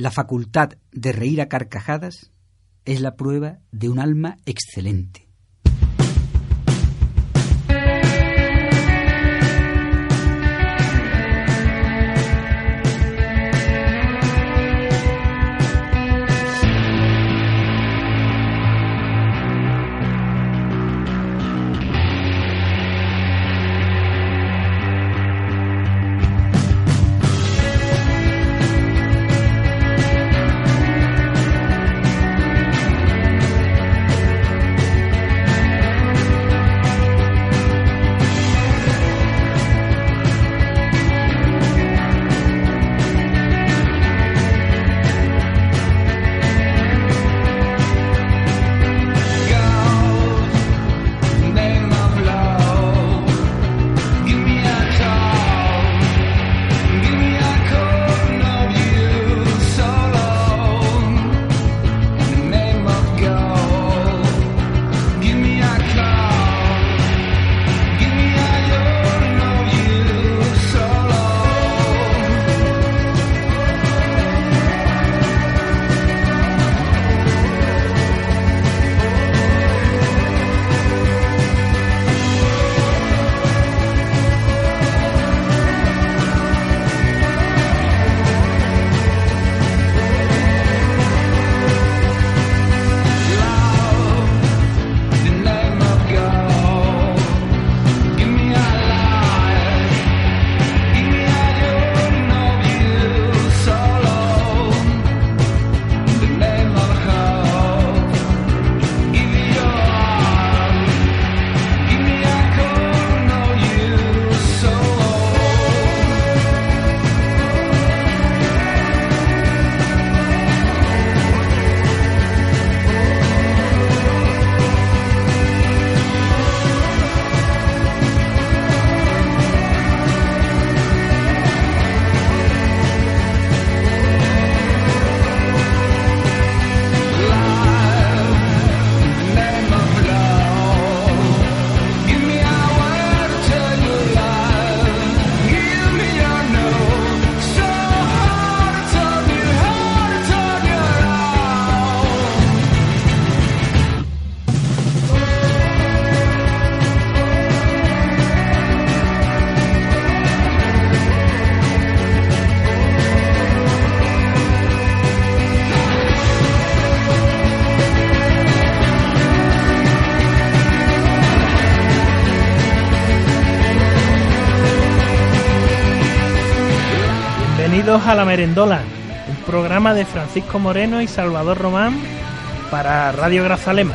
La facultad de reír a carcajadas es la prueba de un alma excelente. Merendola, un programa de Francisco Moreno y Salvador Román para Radio Grazalema.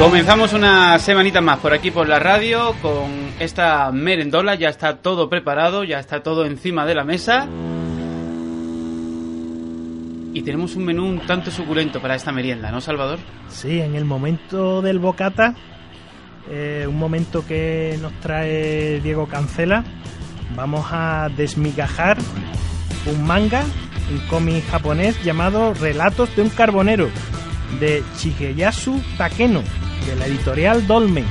Comenzamos una semanita más por aquí por la radio con esta merendola, ya está todo preparado, ya está todo encima de la mesa. Y tenemos un menú un tanto suculento para esta merienda, ¿no, Salvador? Sí, en el momento del bocata eh, un momento que nos trae Diego Cancela. Vamos a desmigajar un manga, un cómic japonés llamado Relatos de un Carbonero, de Shigeyasu Takeno, de la editorial Dolmen.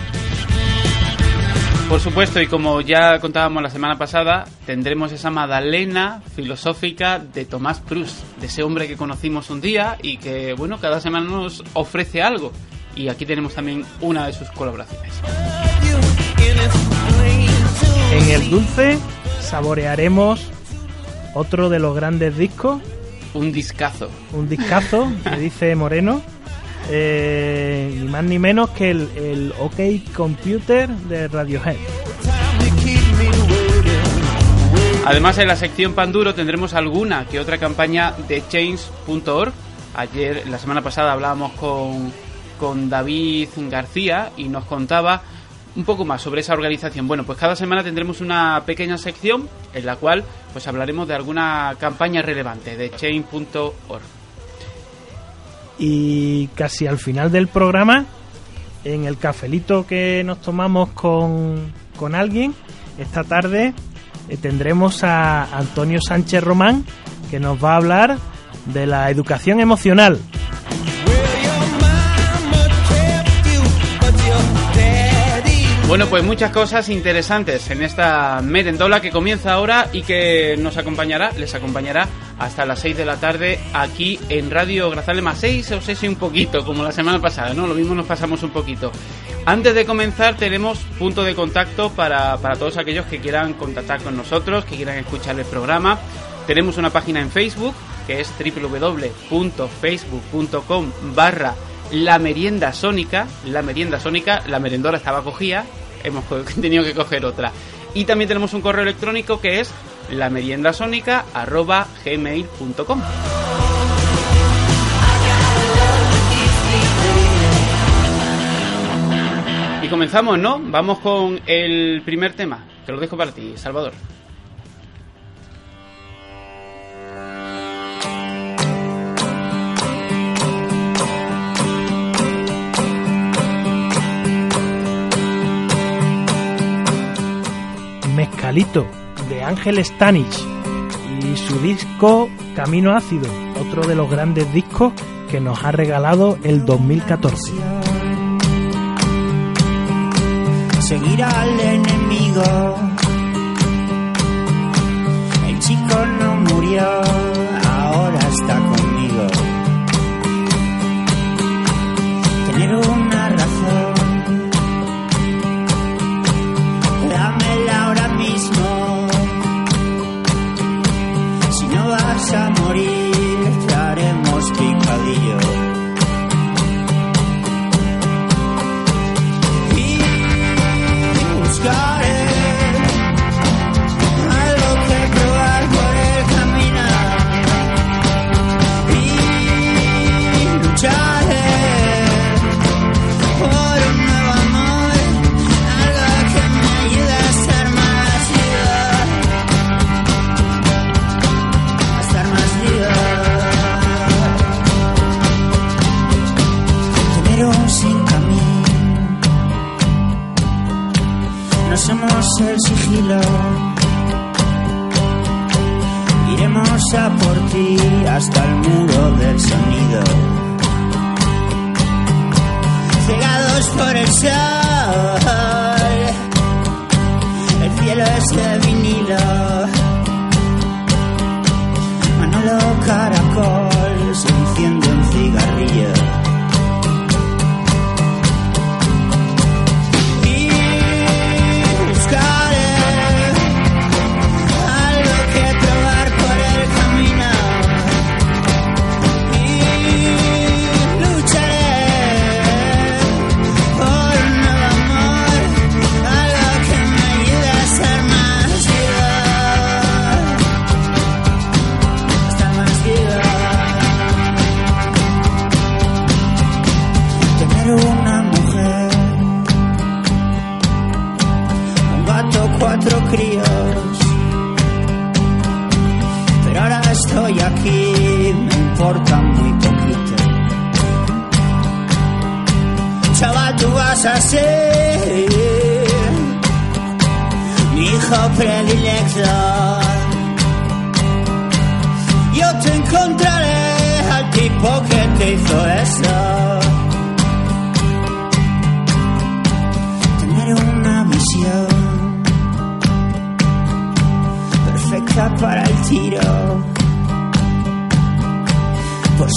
Por supuesto, y como ya contábamos la semana pasada, tendremos esa magdalena filosófica de Tomás Proust, de ese hombre que conocimos un día y que, bueno, cada semana nos ofrece algo y aquí tenemos también una de sus colaboraciones. En el dulce saborearemos otro de los grandes discos. Un discazo. Un discazo, que dice Moreno. Eh, ni más ni menos que el, el OK Computer de Radiohead. Además, en la sección Panduro tendremos alguna que otra campaña de change.org. Ayer, la semana pasada, hablábamos con con David García y nos contaba un poco más sobre esa organización. Bueno, pues cada semana tendremos una pequeña sección en la cual pues hablaremos de alguna campaña relevante de chain.org. Y casi al final del programa, en el cafelito que nos tomamos con, con alguien, esta tarde eh, tendremos a Antonio Sánchez Román, que nos va a hablar de la educación emocional. Bueno, pues muchas cosas interesantes en esta merendola que comienza ahora y que nos acompañará, les acompañará hasta las 6 de la tarde aquí en Radio Grazalema 6 o 6 y un poquito, como la semana pasada, ¿no? Lo mismo nos pasamos un poquito. Antes de comenzar tenemos punto de contacto para, para todos aquellos que quieran contactar con nosotros, que quieran escuchar el programa. Tenemos una página en Facebook que es www.facebook.com barra la merienda sónica, la merienda sónica, la merendora estaba cogida, hemos tenido que coger otra. Y también tenemos un correo electrónico que es la. Y comenzamos, ¿no? Vamos con el primer tema, que lo dejo para ti, Salvador. Mezcalito de Ángel Stanich y su disco Camino Ácido, otro de los grandes discos que nos ha regalado el 2014. Seguir al enemigo. El chico no murió, ahora está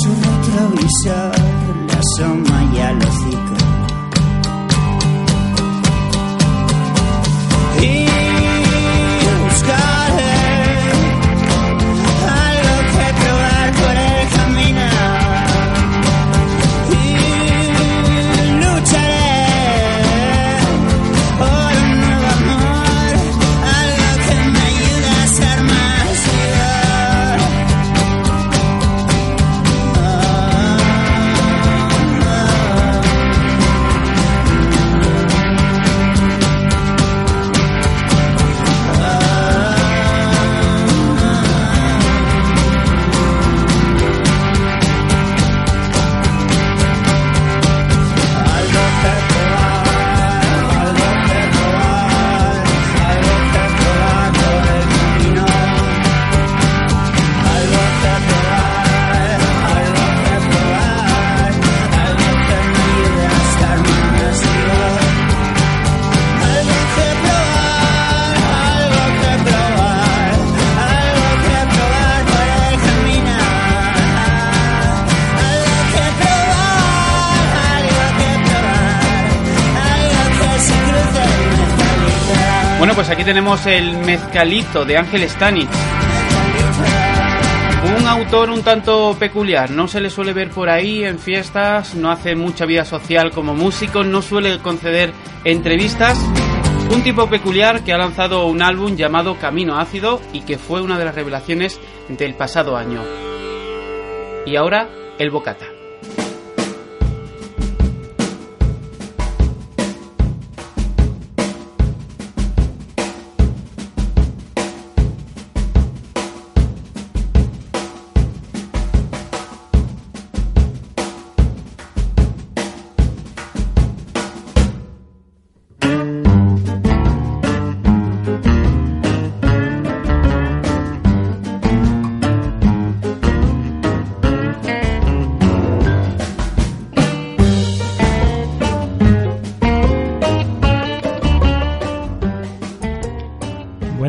su retrovisor le asoma ya el hocico. Aquí tenemos el mezcalito de Ángel Stanich. Un autor un tanto peculiar, no se le suele ver por ahí en fiestas, no hace mucha vida social como músico, no suele conceder entrevistas. Un tipo peculiar que ha lanzado un álbum llamado Camino Ácido y que fue una de las revelaciones del pasado año. Y ahora, el Bocata.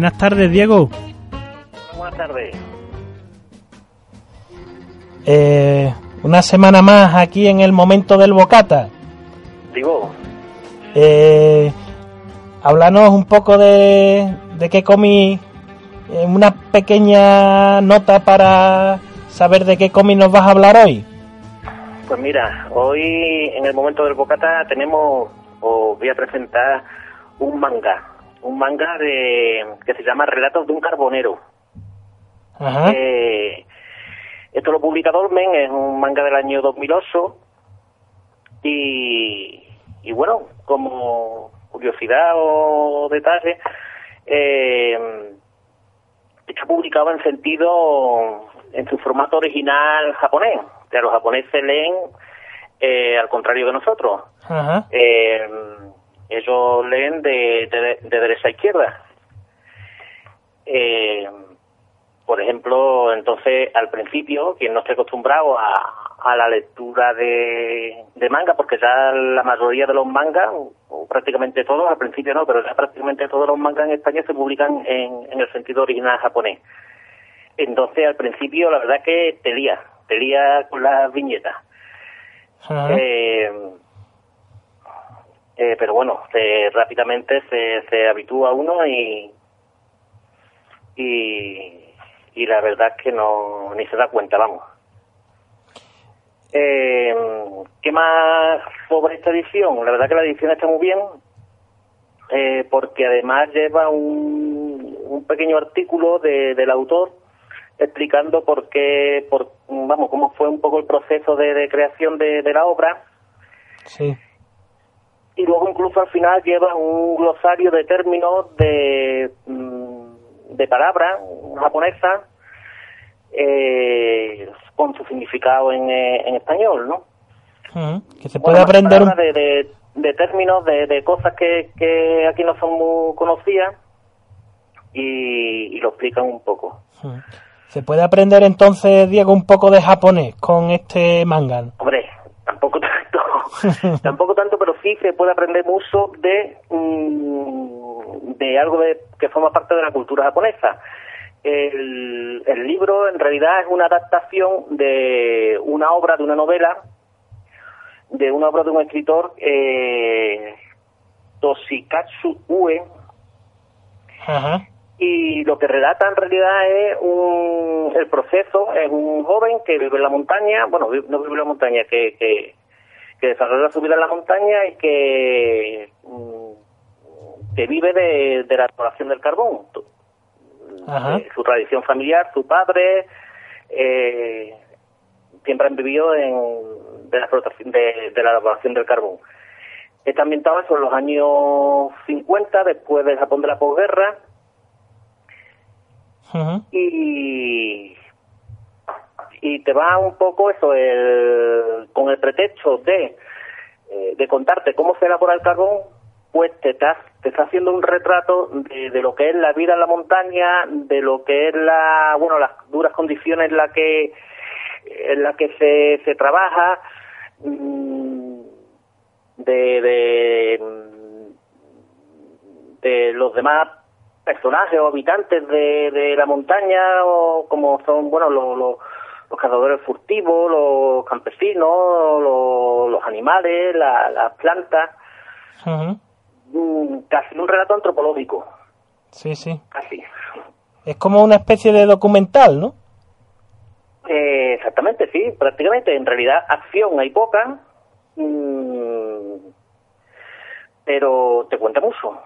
Buenas tardes, Diego. Buenas tardes. Eh, una semana más aquí en el momento del bocata. Digo, Eh, háblanos un poco de, de qué comí. eh, una pequeña nota para saber de qué comí nos vas a hablar hoy. pues mira, hoy en el momento del bocata tenemos, os voy a presentar un manga, un manga de que se llama Relatos de un Carbonero. Ajá. Eh, esto lo publica Dolmen, es un manga del año 2008 y, y bueno, como curiosidad o detalle, eh, está publicado en sentido, en su formato original japonés. O sea, los japoneses leen eh, al contrario que nosotros. Ajá. Eh, ellos leen de, de- de derecha a izquierda. Eh, por ejemplo, entonces al principio, quien no esté acostumbrado a, a la lectura de, de manga, porque ya la mayoría de los mangas, o, o prácticamente todos, al principio no, pero ya prácticamente todos los mangas en España se publican en, en el sentido original japonés. Entonces al principio la verdad que te lía, te lía con las viñetas. Ajá. Eh, eh, pero bueno, se- rápidamente se, se habitúa uno y, y la verdad es que no ni se da cuenta, vamos. Eh, ¿Qué más sobre esta edición? La verdad que la edición está muy bien eh, porque además lleva un, un pequeño artículo de- del autor explicando por qué, por, vamos, cómo fue un poco el proceso de, de creación de, de la obra Sí. Y luego incluso al final lleva un glosario de términos de, mm, de palabras japonesas eh, con su significado en, eh, en español, ¿no? Que se puede aprender un de, de, de términos, de, de cosas que, que aquí no son muy conocidas y, y lo explican un poco. Se puede aprender entonces, Diego, un poco de japonés con este manga. Hombre, tampoco tanto, pero sí se puede aprender mucho de mm, de algo de, que forma parte de la cultura japonesa. El, el libro en realidad es una adaptación de una obra, de una novela, de una obra de un escritor, eh, Toshikatsu Ue, Ajá. y lo que relata en realidad es un, el proceso, es un joven que vive en la montaña, bueno, no vive en la montaña, que, que, que desarrolla su vida en la montaña y que, mm, que vive de, de la exploración del carbón. Ajá. eh, su tradición familiar, su padre, eh, siempre han vivido en, de, la explotación, de, de la elaboración del carbón. Está ambientado eso en los años 50, después del Japón de la posguerra, y y te va un poco eso el, con el pretexto de eh, de contarte cómo se elabora el carbón pues te estás te está haciendo un retrato de, de lo que es la vida en la montaña de lo que es la bueno las duras condiciones en las que en las que se, se trabaja mm, de, de de los demás personajes o habitantes de, de la montaña o como son bueno los, los, los cazadores furtivos los campesinos los, los animales la- las plantas mm, casi un relato antropológico Sí, sí. Así. Es como una especie de documental, ¿no? Eh, exactamente, sí, prácticamente. En realidad, acción hay poca, mm, pero te cuenta mucho.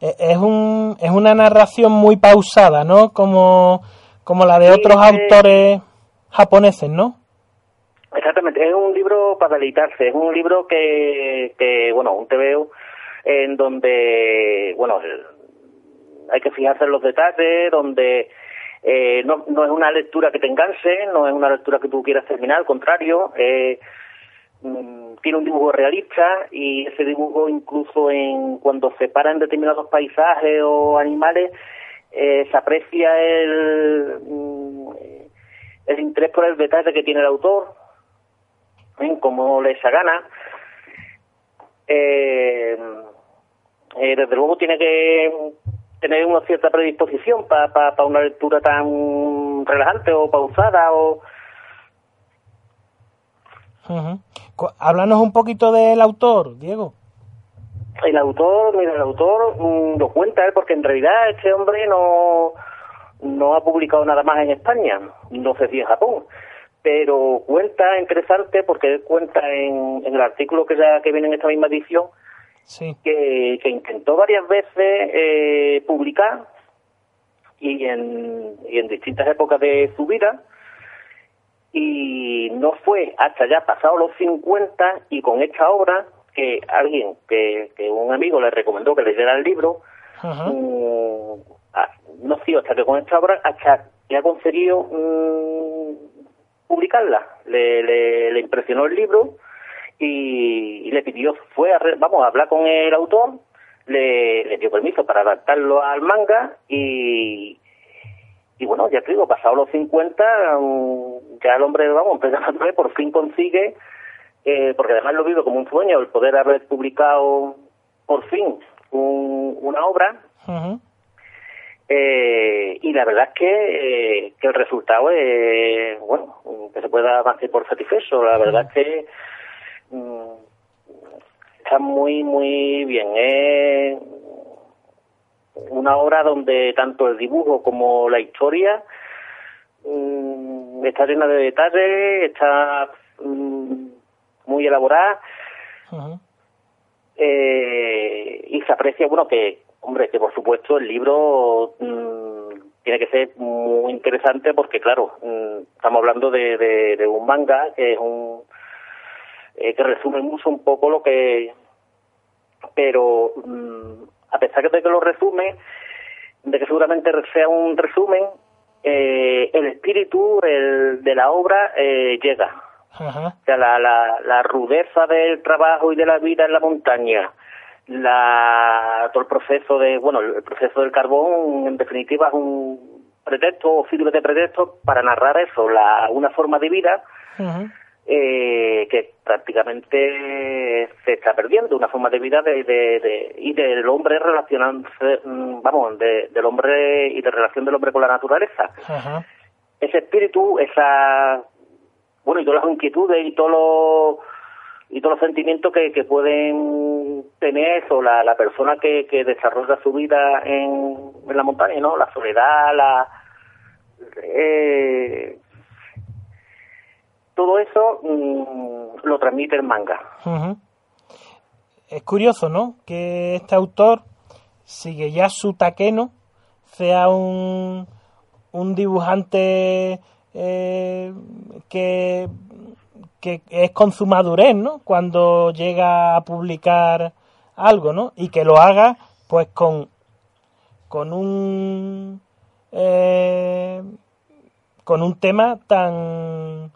Eh, Es, un, es una narración muy pausada, ¿no? Como, como la de Sí, otros eh. autores japoneses, ¿no? Exactamente, es un libro para deleitarse, es un libro que, que bueno, un TVO en donde, bueno, hay que fijarse en los detalles, donde eh, no, no es una lectura que te enganche, no es una lectura que tú quieras terminar, al contrario, eh, mm, tiene un dibujo realista y ese dibujo incluso en cuando se paran determinados paisajes o animales eh, se aprecia el mm, el interés por el detalle que tiene el autor en cómo le esa gana eh, eh, desde luego tiene que tener una cierta predisposición para una lectura tan relajante o pausada o. Cu- Háblanos un poquito del autor, Diego. El autor, mira, el autor mm, lo cuenta él porque en realidad este hombre no, no ha publicado nada más en España, no sé si en Japón, pero cuenta interesante porque él cuenta en, en el artículo que ya que viene en esta misma edición Sí. que, que intentó varias veces eh, publicar y en, y en distintas épocas de su vida y no fue hasta ya pasado los 50 y con esta obra que alguien, que, que un amigo le recomendó que leyera el libro, no ha sido hasta que con esta obra hasta que ha conseguido mm, publicarla. Le, le, impresionó el libro y, le pidió, fue a, vamos a hablar con el autor, le, dio permiso para adaptarlo al manga y, y bueno, ya te digo, pasado los 50, mm, ya el hombre, vamos, por fin consigue, eh, porque además lo vive como un sueño, el poder haber publicado por fin un- una obra Ujú. Eh, y la verdad es que, eh, que el resultado es, bueno, que se pueda dar por satisfecho. La verdad es que mm, está muy, muy bien. Es una obra donde tanto el dibujo como la historia mm, está llena de detalles, está mm, muy elaborada eh, y se aprecia, bueno, que, hombre, que por supuesto el libro mm, tiene que ser muy interesante porque, claro, mm, estamos hablando de, de, de un manga que es un. eh, que resume mucho un poco lo que. Pero, mm, a pesar de que lo resume, de que seguramente sea un resumen, eh, el espíritu el, de la obra eh, llega. Ajá. O sea, la, la, la rudeza del trabajo y de la vida en la montaña, la, todo el proceso de, bueno, el proceso del carbón, en definitiva, es un pretexto o sirve de pretexto para narrar eso, la, una forma de vida eh, que prácticamente se está perdiendo, una forma de vida de, de, de- y del hombre relacionándose, mm, vamos, de- del hombre y de relación del hombre con la naturaleza. Ese espíritu, esa bueno y todas las inquietudes y todos los y todos los sentimientos que, que pueden tener eso, la, la persona que, que desarrolla su vida en, en la montaña, ¿no? La soledad, la eh, todo eso mm, lo transmite el manga. Es curioso, ¿no? Que este autor, Shigeyasu Takeno, sea un, un dibujante eh, que, que es con su madurez, ¿no? Cuando llega a publicar algo, ¿no? Y que lo haga, pues, con, con un... eh, con un tema tan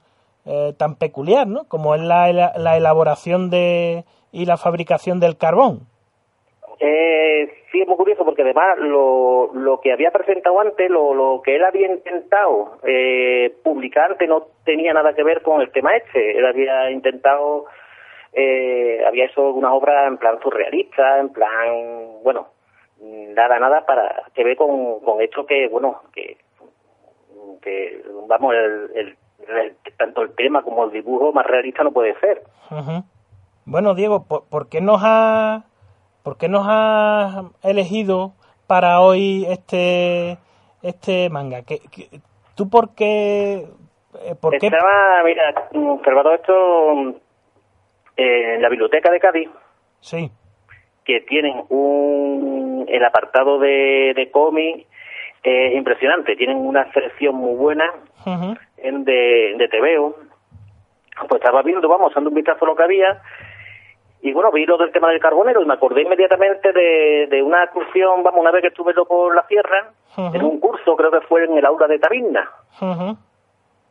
eh, tan peculiar, ¿no? Como es la, la elaboración de y la fabricación del carbón. Eh, sí, es muy curioso porque además lo, lo que había presentado antes, lo, lo que él había intentado eh, publicar antes no tenía nada que ver con el tema este. Él había intentado, eh, había hecho algunas obras en plan surrealista, en plan, bueno, nada, nada para que ver con, con esto que, bueno, que, que vamos, el, el- tanto el tema como el dibujo más realista no puede ser. Bueno, Diego, ¿por, por qué nos ha por qué nos has elegido para hoy este este manga? ¿Qué, qué- tú por qué eh, qué Estaba, mira, observado esto eh, en la biblioteca de Cádiz, sí que tienen un el apartado de, de cómic es impresionante, tienen una selección muy buena en de, de TVO. Pues estaba viendo, vamos, dando un vistazo a lo que había, y bueno, vi lo del tema del carbonero y me acordé inmediatamente de, de una excursión, vamos, una vez que estuve yo por la sierra, en un curso, creo que fue en el aula de Tabinda.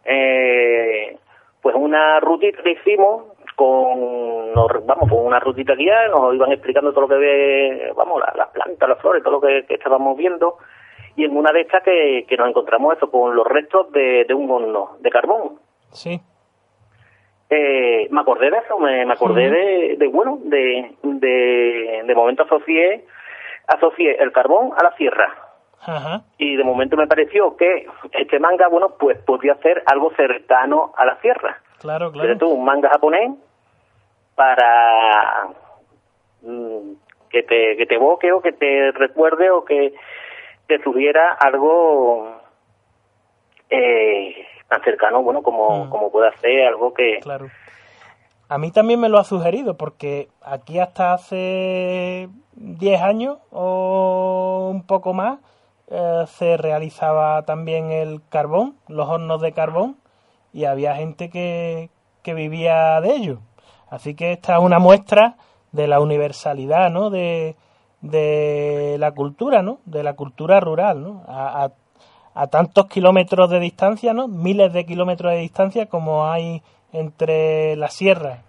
Eh, pues una rutita que hicimos con nos- vamos con una rutita guía nos iban explicando todo lo que ve vamos la- las plantas las flores todo lo que, que estábamos viendo. Y en una de estas que, que nos encontramos eso con los restos de, de un horno de carbón. Sí eh, me acordé de eso me, me acordé de, de bueno de, de de momento asocié asocié el carbón a la sierra Ajá. y de momento me pareció que este manga, bueno, pues podría ser algo cercano a la sierra. claro claro tú, un manga japonés para mm, que te que te evoque o que te recuerde o que te sugiera algo eh, tan cercano, bueno, como, Mm. como pueda ser algo que... Claro. A mí también me lo ha sugerido porque aquí hasta hace 10 años o un poco más eh, se realizaba también el carbón, los hornos de carbón y había gente que, que vivía de ello. Así que esta es una muestra de la universalidad, ¿no? De, de la cultura, ¿no? De la cultura rural, ¿no? A, a- a tantos kilómetros de distancia, ¿no? Miles de kilómetros de distancia como hay entre la sierra,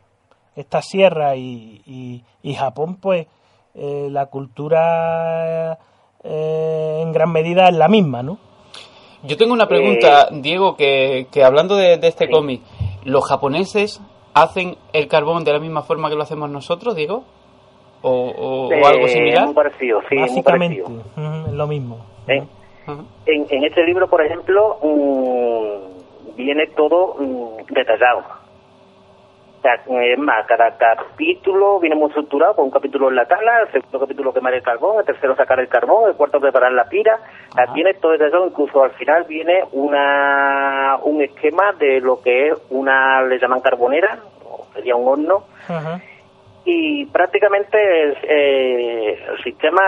esta sierra y, y- y Japón, pues eh, la cultura eh, en gran medida es la misma, ¿no? Yo tengo una pregunta, Diego, que, que hablando de, de este cómic, ¿los japoneses hacen el carbón de la misma forma que lo hacemos nosotros, Diego? ¿O, o- o eh, algo similar? Muy parecido, sí, muy Básicamente, parecido. es lo mismo. En, en este libro, por ejemplo, mm, viene todo mm, detallado. O sea, es más, cada capítulo viene muy estructurado, con un capítulo en la tabla, el segundo capítulo quemar el carbón, el tercero sacar el carbón, el cuarto preparar la pira. Viene todo detallado, incluso al final viene una un esquema de lo que es una, le llaman carbonera, o sería un horno, y prácticamente el, eh, el sistema,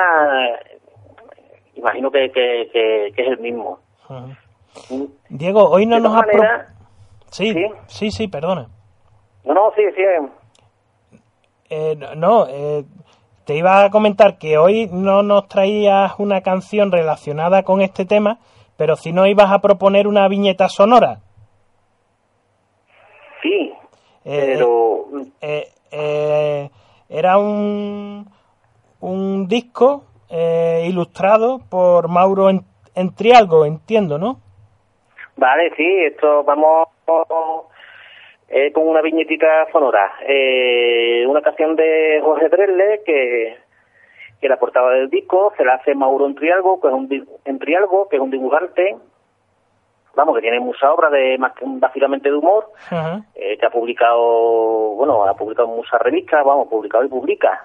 imagino que, que, que- que es el mismo. Mm. Diego, hoy no De nos ha... maneras, Sí, ¿Sí? sí, sí, perdona. no, no, sí, sí, Eh, no, eh, te iba a comentar que hoy no nos traías una canción relacionada con este tema, pero si no ibas a proponer una viñeta sonora. sí, Eh, pero eh, eh, era un, un disco eh, ilustrado por Mauro en, Entrialgo, entiendo, ¿no? vale, sí, esto vamos eh, con una viñetita sonora. Eh, una canción de Jorge Dresle que, que la portada del disco se la hace Mauro Entrialgo, que es un, Entrialgo, que es un dibujante, vamos, que tiene mucha obra de más que básicamente de humor, eh, que ha publicado, bueno, ha publicado muchas revistas, vamos, publicado y publica.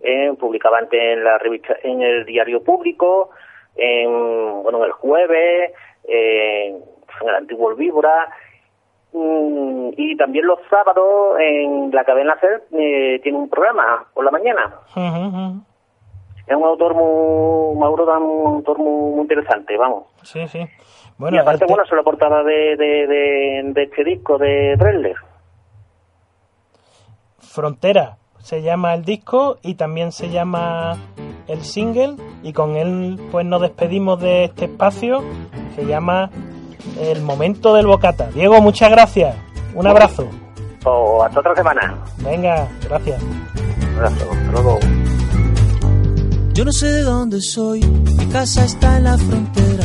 Eh, publicaba antes en la revista, en el diario público, en, bueno, en el jueves, eh, en el antiguo Víbora, mm, y también los sábados en la cadena eh, tiene un programa por la mañana. ajá. Es un autor muy, Mauro da un autor muy, muy interesante, vamos. Sí, sí. Y aparte, el te- bueno, eso es la portada de, de, de, de este disco de Dresler. Frontera se llama el disco y también se llama el single y con él pues nos despedimos de este espacio se llama El momento del bocata. Diego, muchas gracias. Un abrazo. O hasta otra semana. Venga, gracias. Un abrazo. Hasta luego. Yo no sé de dónde soy, mi casa está en la frontera.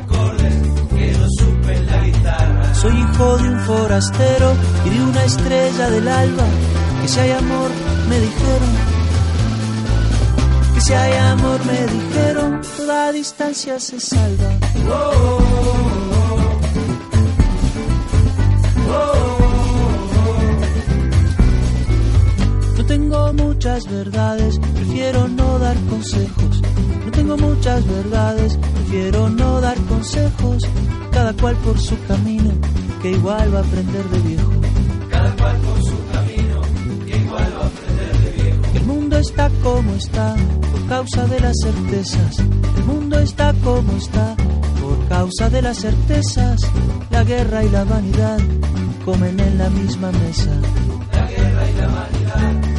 que yo Soy hijo de un forastero y de una estrella del alba. Que si hay amor, me dijeron. Que si hay amor, me dijeron, toda distancia se salva. No tengo muchas verdades, prefiero no dar consejos. No tengo muchas verdades, prefiero no dar consejos. Cada cual por su camino, que igual va a aprender de viejo. Cada cual por su camino, que igual va a aprender de viejo. El mundo está como está, por causa de las certezas. El mundo está como está, por causa de las certezas. La guerra y la vanidad comen en la misma mesa. La guerra y la vanidad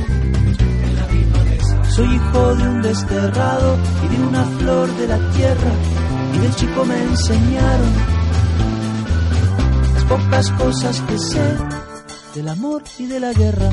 soy hijo de un desterrado y de una flor de la tierra. Y de chico me enseñaron pocas cosas que sé del amor y de la guerra.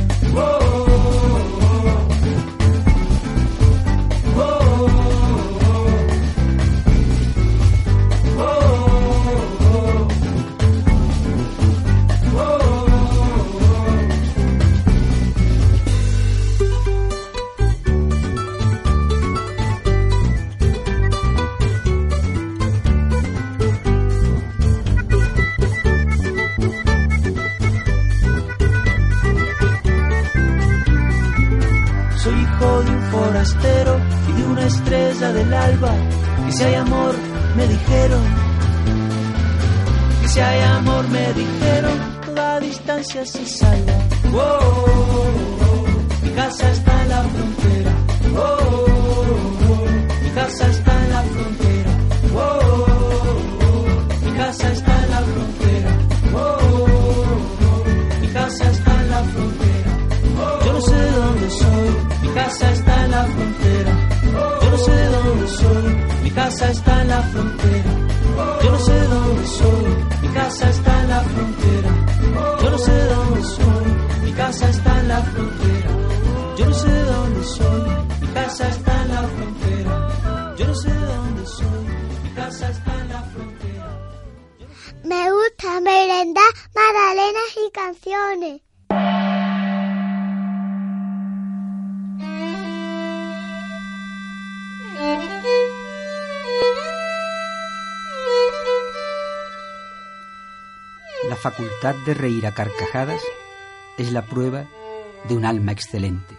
La facultad de reír a carcajadas es la prueba de un alma excelente.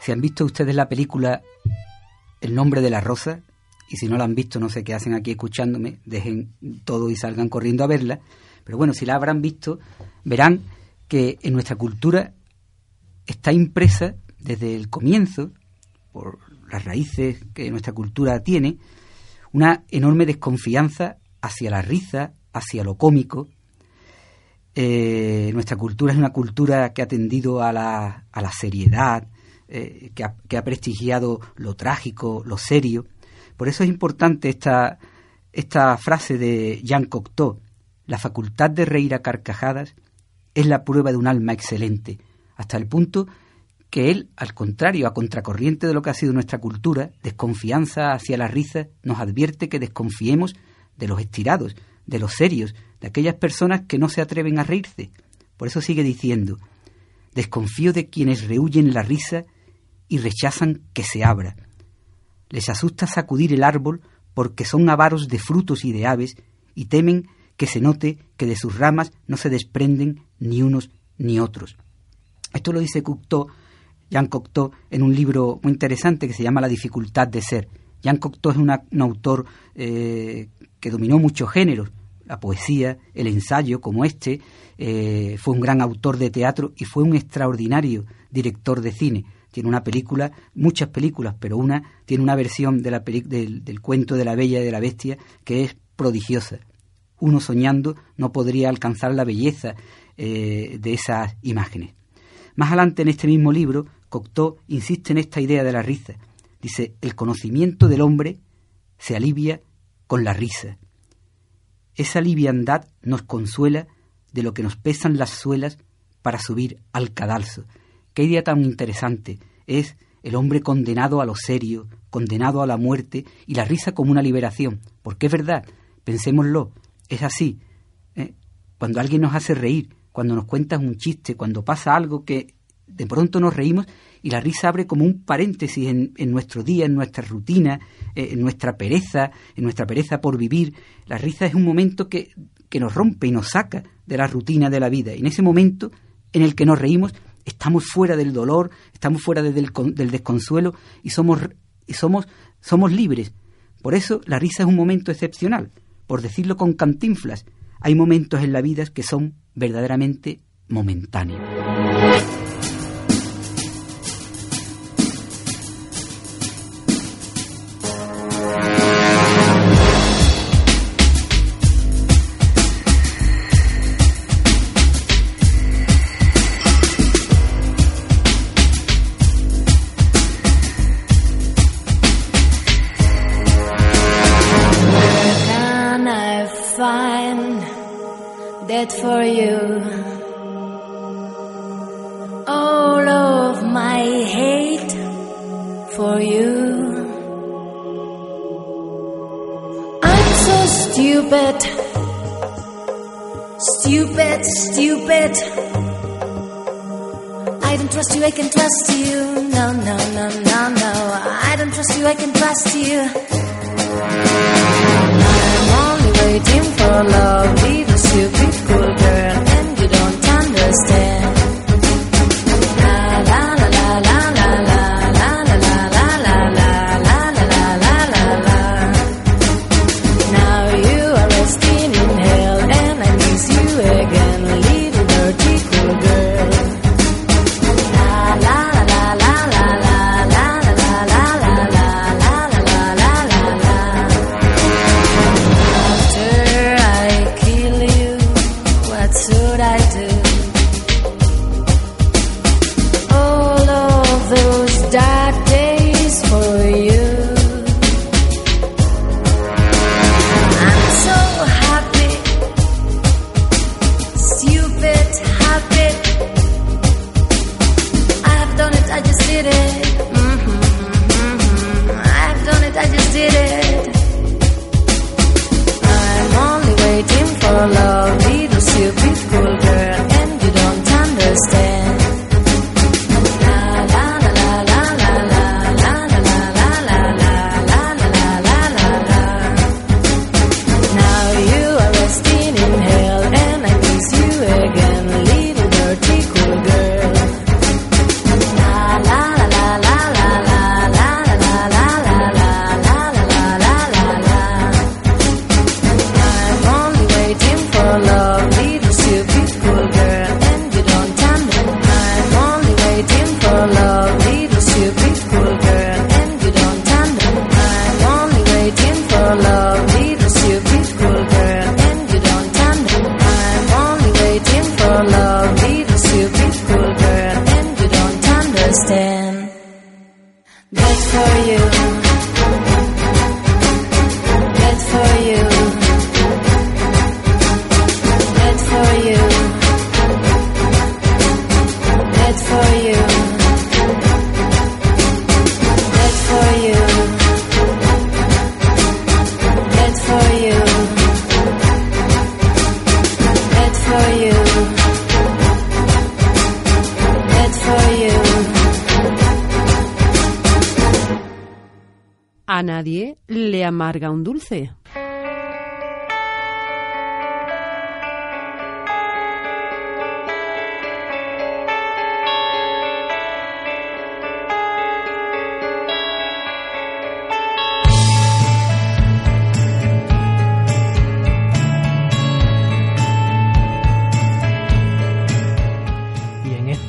Si han visto ustedes la película El nombre de la rosa, y si no la han visto, no sé qué hacen aquí escuchándome, dejen todo y salgan corriendo a verla, pero bueno, si la habrán visto, verán que en nuestra cultura está impresa desde el comienzo, por las raíces que nuestra cultura tiene, una enorme desconfianza hacia la risa, hacia lo cómico. Eh, nuestra cultura es una cultura que ha tendido a la, a la seriedad, eh, que, ha, que, ha, prestigiado lo trágico, lo serio. Por eso es importante esta, esta frase de Jean Cocteau, la facultad de reír a carcajadas es la prueba de un alma excelente, hasta el punto que él, al contrario, a contracorriente de lo que ha sido nuestra cultura, desconfianza hacia la risa, nos advierte que desconfiemos de los estirados, de los serios, de aquellas personas que no se atreven a reírse. Por eso sigue diciendo, desconfío de quienes rehuyen la risa y rechazan que se abra. Les asusta sacudir el árbol porque son avaros de frutos y de aves y temen que se note que de sus ramas no se desprenden ni unos ni otros. Esto lo dice Cocteau, Jean Cocteau en un libro muy interesante que se llama La dificultad de ser. Jean Cocteau es un autor eh, que dominó muchos géneros, la poesía, el ensayo, como este, eh, fue un gran autor de teatro y fue un extraordinario director de cine. Tiene una película, muchas películas, pero una tiene una versión del cuento de la Bella y de la Bestia que es prodigiosa. Uno soñando no podría alcanzar la belleza eh, de esas imágenes. Más adelante en este mismo libro, Cocteau insiste en esta idea de la risa. Dice, el conocimiento del hombre se alivia con la risa. Esa liviandad nos consuela de lo que nos pesan las suelas para subir al cadalso. Qué idea tan interesante es el hombre condenado a lo serio, condenado a la muerte y la risa como una liberación. Porque es verdad, pensémoslo, es así. ¿eh? Cuando alguien nos hace reír, cuando nos cuentas un chiste, cuando pasa algo que de pronto nos reímos y la risa abre como un paréntesis en, nuestro día, en nuestra rutina, eh, en nuestra pereza, en nuestra pereza por vivir. La risa es un momento que, que nos rompe y nos saca de la rutina de la vida. En ese momento en el que nos reímos, estamos fuera del dolor, estamos fuera del, del desconsuelo y somos, y somos, somos libres. Por eso la risa es un momento excepcional. Por decirlo con cantinflas, hay momentos en la vida que son verdaderamente momentáneos. You, I can trust you. No, no, no, no, no. I don't trust you, I can trust you. I'm only waiting for love,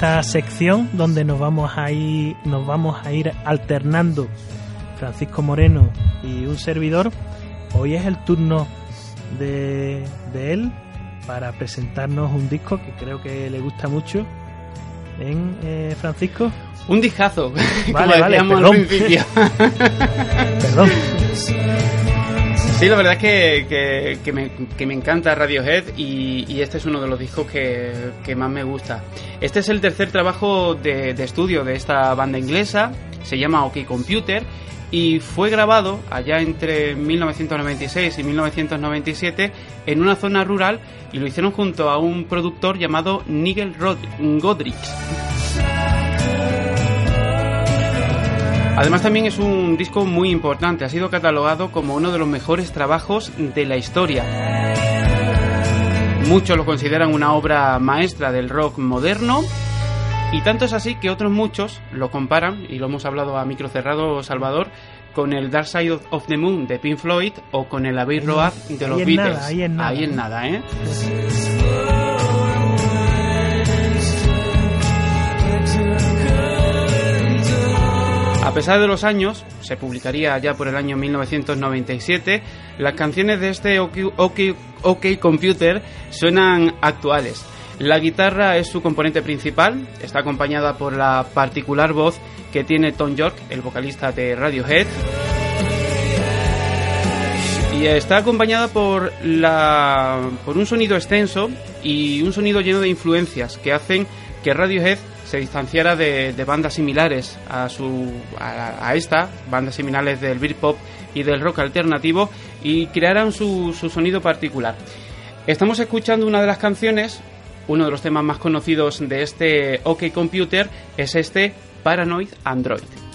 esta sección donde nos vamos a ir, nos vamos a ir alternando Francisco Moreno y un servidor. Hoy es el turno de, él para presentarnos un disco que creo que le gusta mucho. ¿En eh, Francisco? Un discazo, vale, vale, perdón. al principio. perdón. Sí, la verdad es que, que, me, que me, encanta Radiohead y, este es uno de los discos que, más me gusta. Este es el tercer trabajo de, de estudio de esta banda inglesa se llama OK Computer y fue grabado allá entre 1996 y 1997 en una zona rural y lo hicieron junto a un productor llamado Nigel Godrich. Además también es un disco muy importante, ha sido catalogado como uno de los mejores trabajos de la historia. Muchos lo consideran una obra maestra del rock moderno y tanto es así que otros muchos lo comparan, y lo hemos hablado a micro cerrado Salvador, con el Dark Side of the Moon de Pink Floyd o con el Abbey Road de los ahí en Beatles. nada, ahí en nada. Ahí en nada, ¿eh? A pesar de los años, se publicaría ya por el año 1997, las canciones de este OK, Computer suenan actuales. La guitarra es su componente principal, está acompañada por la particular voz que tiene Tom York, el vocalista de Radiohead. Y está acompañada por, la, por un sonido extenso y un sonido lleno de influencias que hacen que Radiohead se distanciara de, bandas similares a, su, a, esta, bandas similares del Britpop y del rock alternativo, y crearan su, su sonido particular. Estamos escuchando una de las canciones, uno de los temas más conocidos de este OK Computer es este Paranoid Android.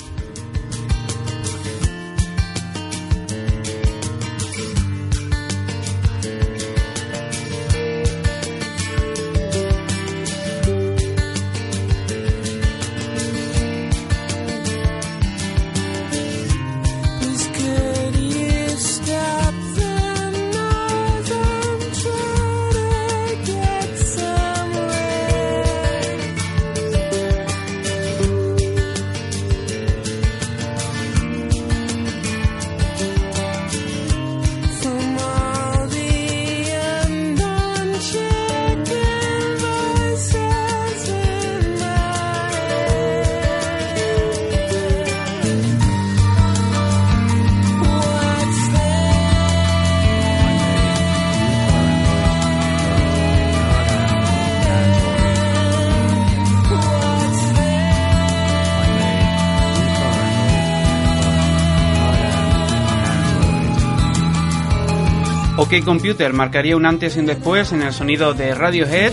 OK Computer marcaría un antes y un después en el sonido de Radiohead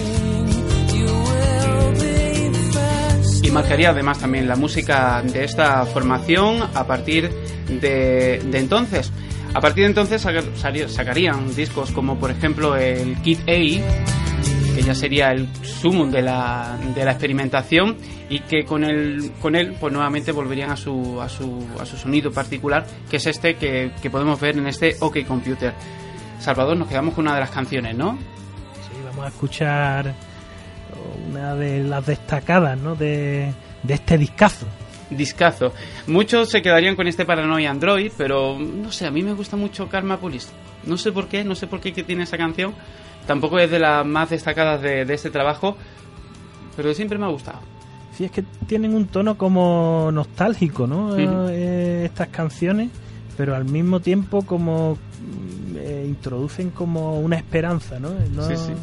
y marcaría además también la música de esta formación a partir de, entonces. A partir de entonces sacarían discos como por ejemplo el Kid A, que ya sería el sumum de la, de la experimentación y que con el con él pues nuevamente volverían a su, a su, a su sonido particular, que es este que, que podemos ver en este OK Computer. Salvador, nos quedamos con una de las canciones, ¿no? Sí, vamos a escuchar una de las destacadas ¿no? de, de este discazo. Discazo. Muchos se quedarían con este Paranoia Android, pero no sé, a mí me gusta mucho Karma Police. No sé por qué, no sé por qué que tiene esa canción. Tampoco es de las más destacadas de, de este trabajo, pero siempre me ha gustado. Sí, es que tienen un tono como nostálgico, ¿no? Eh, estas canciones, pero al mismo tiempo como eh, introducen como una esperanza, ¿no? No- Sí, sí.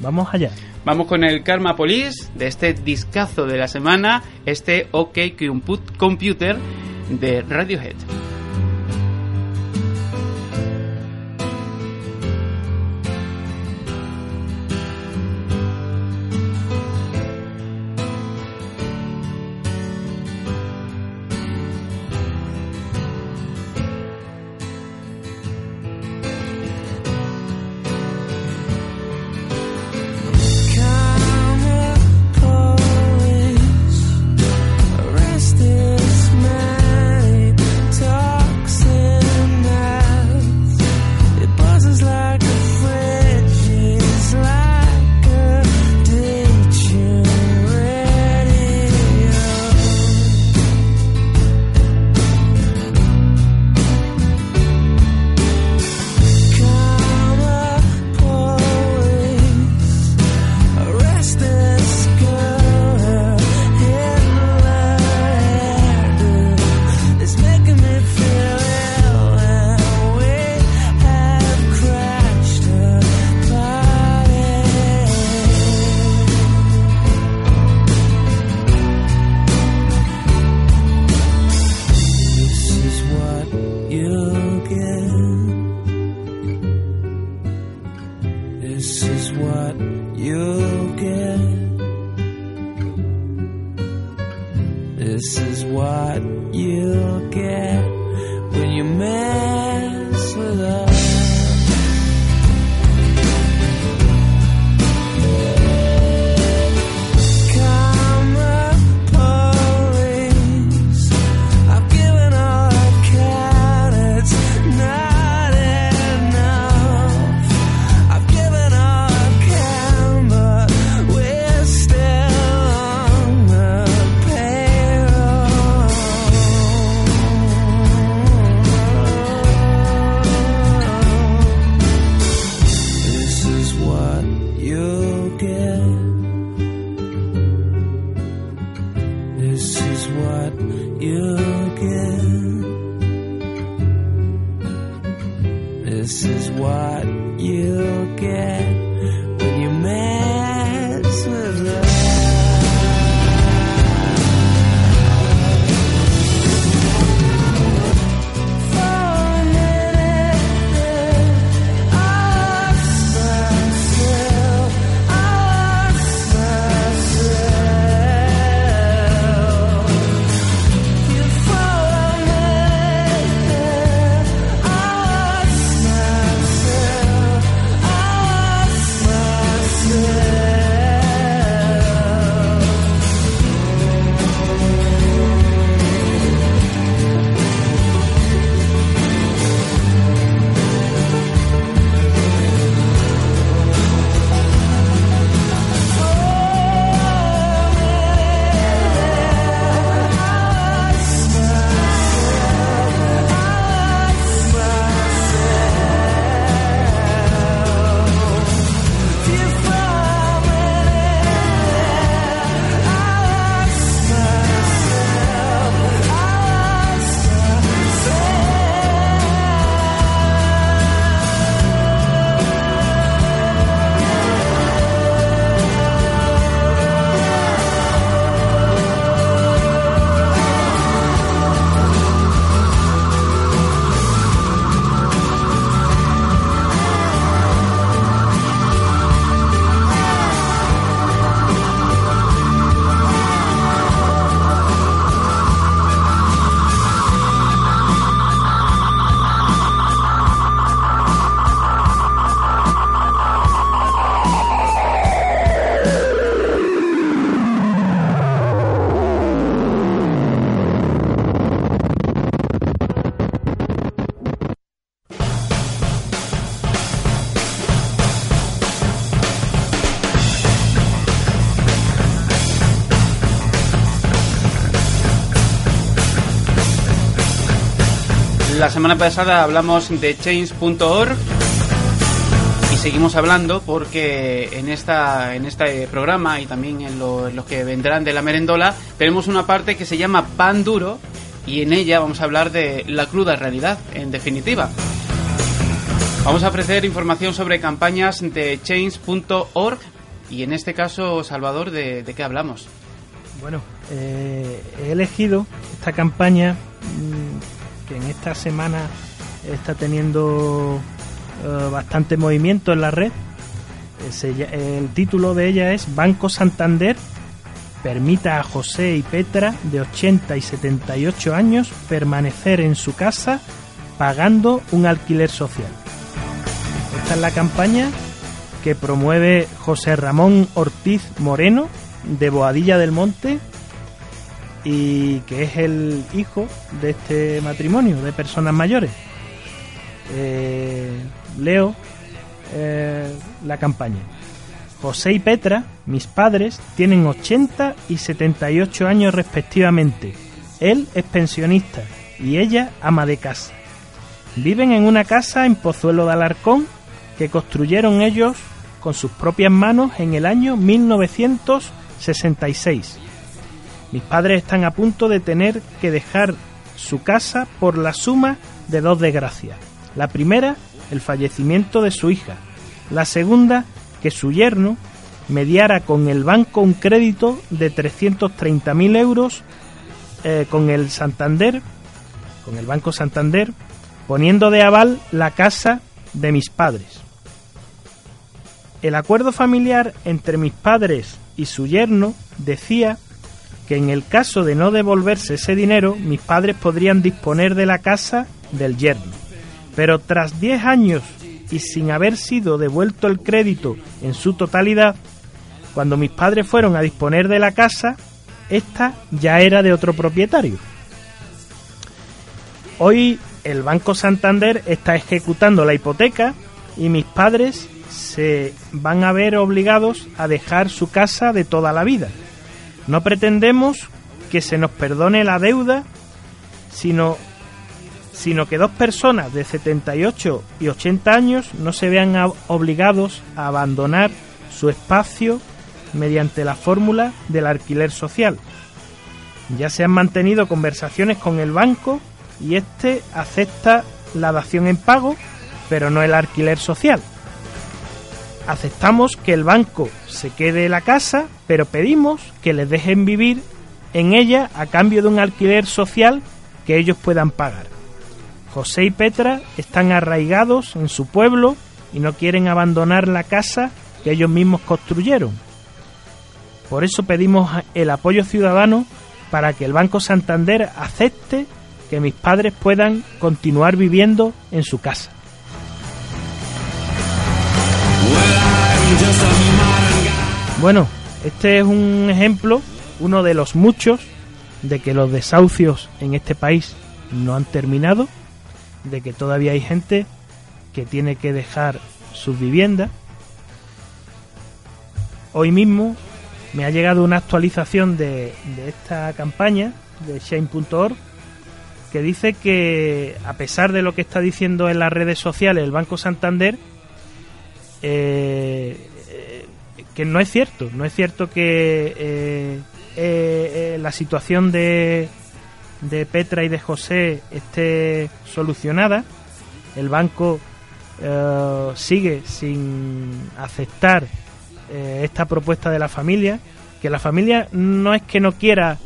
Vamos allá. Vamos con el Karma Police de este discazo de la semana, este OK Comput- Computer de Radiohead. Semana pasada hablamos de change.org y seguimos hablando porque en esta en este programa y también en, lo- en los que vendrán de la merendola tenemos una parte que se llama pan duro y en ella vamos a hablar de la cruda realidad, en definitiva. Vamos a ofrecer información sobre campañas de change.org y en este caso, Salvador, ¿de, de qué hablamos? Bueno, eh, he elegido esta campaña mm, que en esta semana está teniendo eh, bastante movimiento en la red. Eh, el título de ella es Banco Santander permita a José y Petra de 80 y 78 años permanecer en su casa pagando un alquiler social. Esta es la campaña que promueve José Ramón Ortiz Moreno de Boadilla del Monte y que es el hijo de este matrimonio de personas mayores. Eh, leo eh, la campaña. José y Petra, mis padres, tienen 80 y 78 años respectivamente. Él es pensionista y ella ama de casa. Viven en una casa en Pozuelo de Alarcón que construyeron ellos con sus propias manos en el año 1966. Mis padres están a punto de tener que dejar su casa por la suma de dos desgracias. La primera, el fallecimiento de su hija. La segunda, que su yerno mediara con el banco un crédito de 330.000 euros eh, con el Santander, con el Banco Santander, poniendo de aval la casa de mis padres. el acuerdo familiar entre mis padres y su yerno decía que en el caso de no devolverse ese dinero, mis padres podrían disponer de la casa del yerno. Pero tras 10 años y sin haber sido devuelto el crédito en su totalidad, cuando mis padres fueron a disponer de la casa, esta ya era de otro propietario. Hoy el Banco Santander está ejecutando la hipoteca y mis padres se van a ver obligados a dejar su casa de toda la vida. No pretendemos que se nos perdone la deuda, sino, sino que dos personas de 78 y 80 años no se vean obligados a abandonar su espacio mediante la fórmula del alquiler social. Ya se han mantenido conversaciones con el banco y este acepta la dación en pago, pero no el alquiler social. Aceptamos que el banco se quede la casa, pero pedimos que les dejen vivir en ella a cambio de un alquiler social que ellos puedan pagar. José y Petra están arraigados en su pueblo y no quieren abandonar la casa que ellos mismos construyeron. Por eso pedimos el apoyo ciudadano para que el Banco Santander acepte que mis padres puedan continuar viviendo en su casa. Bueno, este es un ejemplo, uno de los muchos, de que los desahucios en este país no han terminado, de que todavía hay gente que tiene que dejar sus viviendas. Hoy mismo me ha llegado una actualización de, de esta campaña de Shane.org que dice que a pesar de lo que está diciendo en las redes sociales el Banco Santander, eh, que no es cierto, no es cierto que eh, eh, la situación de, de Petra y de José esté solucionada. El banco sigue sin aceptar esta propuesta de la familia, que la familia no es que no quiera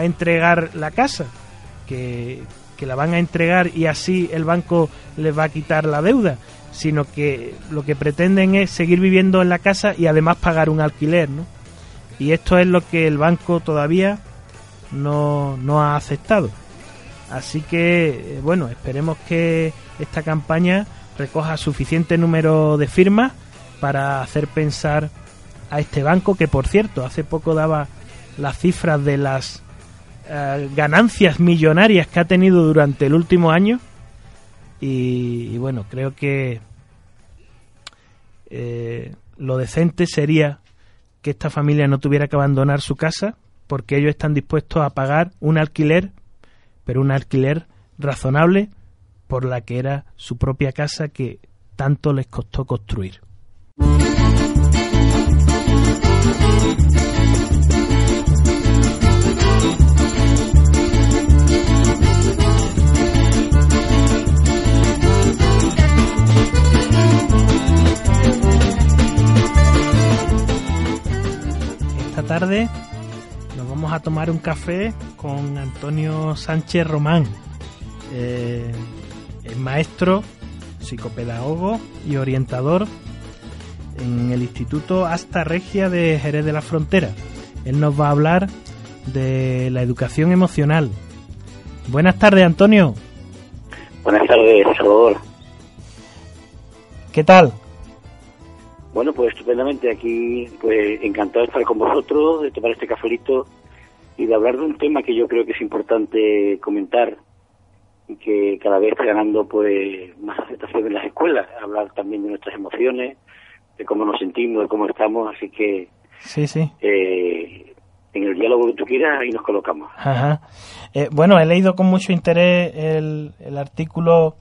entregar la casa, que, que la van a entregar y así el banco les va a quitar la deuda, sino que lo que pretenden es seguir viviendo en la casa y además pagar un alquiler, ¿no? Y esto es lo que el banco todavía no, no ha aceptado. Así que, eh, bueno, esperemos que esta campaña recoja suficiente número de firmas para hacer pensar a este banco, que por cierto, hace poco daba las cifras de las eh, ganancias millonarias que ha tenido durante el último año. Y, y bueno, creo que eh, lo decente sería que esta familia no tuviera que abandonar su casa porque ellos están dispuestos a pagar un alquiler, pero un alquiler razonable por la que era su propia casa que tanto les costó construir. Tarde nos vamos a tomar un café con Antonio Sánchez Román. Eh, es maestro, psicopedagogo y orientador en el Instituto Asta Regia de Jerez de la Frontera. Él nos va a hablar de la educación emocional. Buenas tardes, Antonio. Buenas tardes, Salvador. ¿Qué tal? Bueno, pues estupendamente aquí, pues encantado de estar con vosotros, de tomar este cafelito y de hablar de un tema que yo creo que es importante comentar y que cada vez está ganando pues más aceptación en las escuelas, hablar también de nuestras emociones, de cómo nos sentimos, de cómo estamos, así que Sí, sí. eh, en el diálogo que tú quieras ahí nos colocamos. Ajá. Eh, bueno, he leído con mucho interés el, el artículo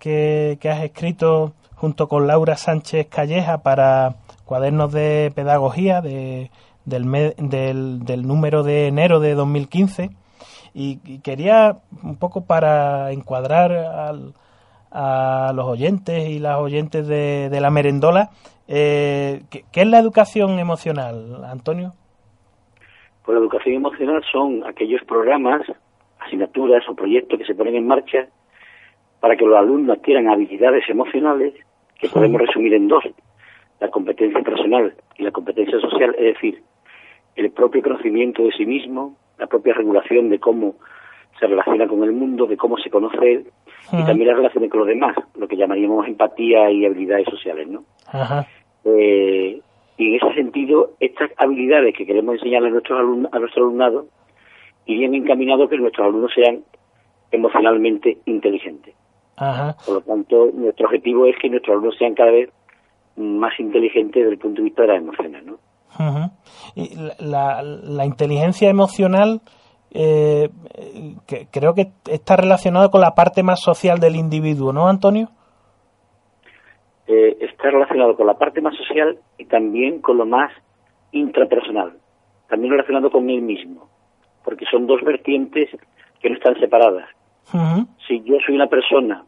que, que has escrito junto con Laura Sánchez Calleja para cuadernos de pedagogía de, del, me- del, del número de enero de 2015 y, y quería un poco para encuadrar al- a los oyentes y las oyentes de, de la merendola eh, ¿qué, qué es la educación emocional, Antonio? Pues la educación emocional son aquellos programas, asignaturas o proyectos que se ponen en marcha para que los alumnos adquieran habilidades emocionales que podemos resumir en dos. la competencia personal y la competencia social, es decir, el propio conocimiento de sí mismo, la propia regulación de cómo se relaciona con el mundo, de cómo se conoce y también las relaciones con los demás, lo que llamaríamos empatía y habilidades sociales, ¿no? Eh, y en ese sentido, estas habilidades que queremos enseñarle a, nuestros alumnos, a nuestro alumnado irían encaminados a que nuestros alumnos sean emocionalmente inteligentes. Por lo tanto, nuestro objetivo es que nuestros alumnos sean cada vez más inteligentes desde el punto de vista de las emociones, ¿no? y la, la, inteligencia emocional eh, que creo que está relacionada con la parte más social del individuo, ¿no, Antonio? Eh, está relacionado con la parte más social y también con lo más intrapersonal, también relacionado con él mismo, porque son dos vertientes que no están separadas. Si yo soy una persona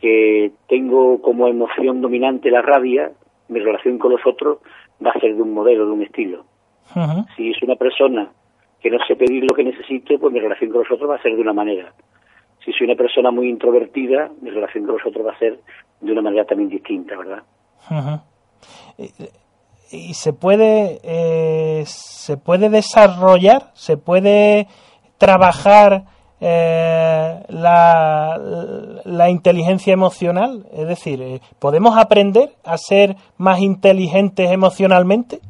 que tengo como emoción dominante la rabia, mi relación con los otros va a ser de un modelo, de un estilo. Si es una persona que no sé pedir lo que necesito, pues mi relación con los otros va a ser de una manera. Si soy una persona muy introvertida, mi relación con los otros va a ser de una manera también distinta, ¿verdad? y se puede eh, se puede desarrollar, se puede trabajar eh, la, la, inteligencia emocional, es decir, eh, podemos aprender a ser más inteligentes emocionalmente.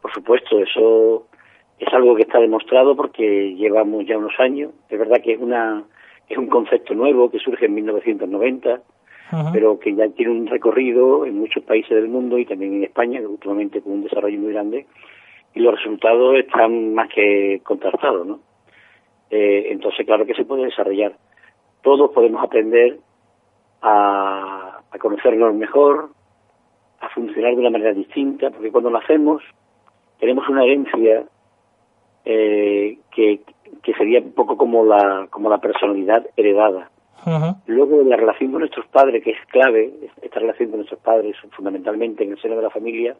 Por supuesto, eso es algo que está demostrado porque llevamos ya unos años. Es verdad que es una es un concepto nuevo que surge en 1990, pero que ya tiene un recorrido en muchos países del mundo y también en España, últimamente con un desarrollo muy grande, y los resultados están más que contrastados, ¿no? Eh, entonces, claro que se puede desarrollar. Todos podemos aprender a, a conocernos mejor, a funcionar de una manera distinta, porque cuando lo hacemos tenemos una herencia eh, que, que sería un poco como la, como la personalidad heredada. Luego la relación con nuestros padres, que es clave, esta relación con nuestros padres fundamentalmente en el seno de la familia,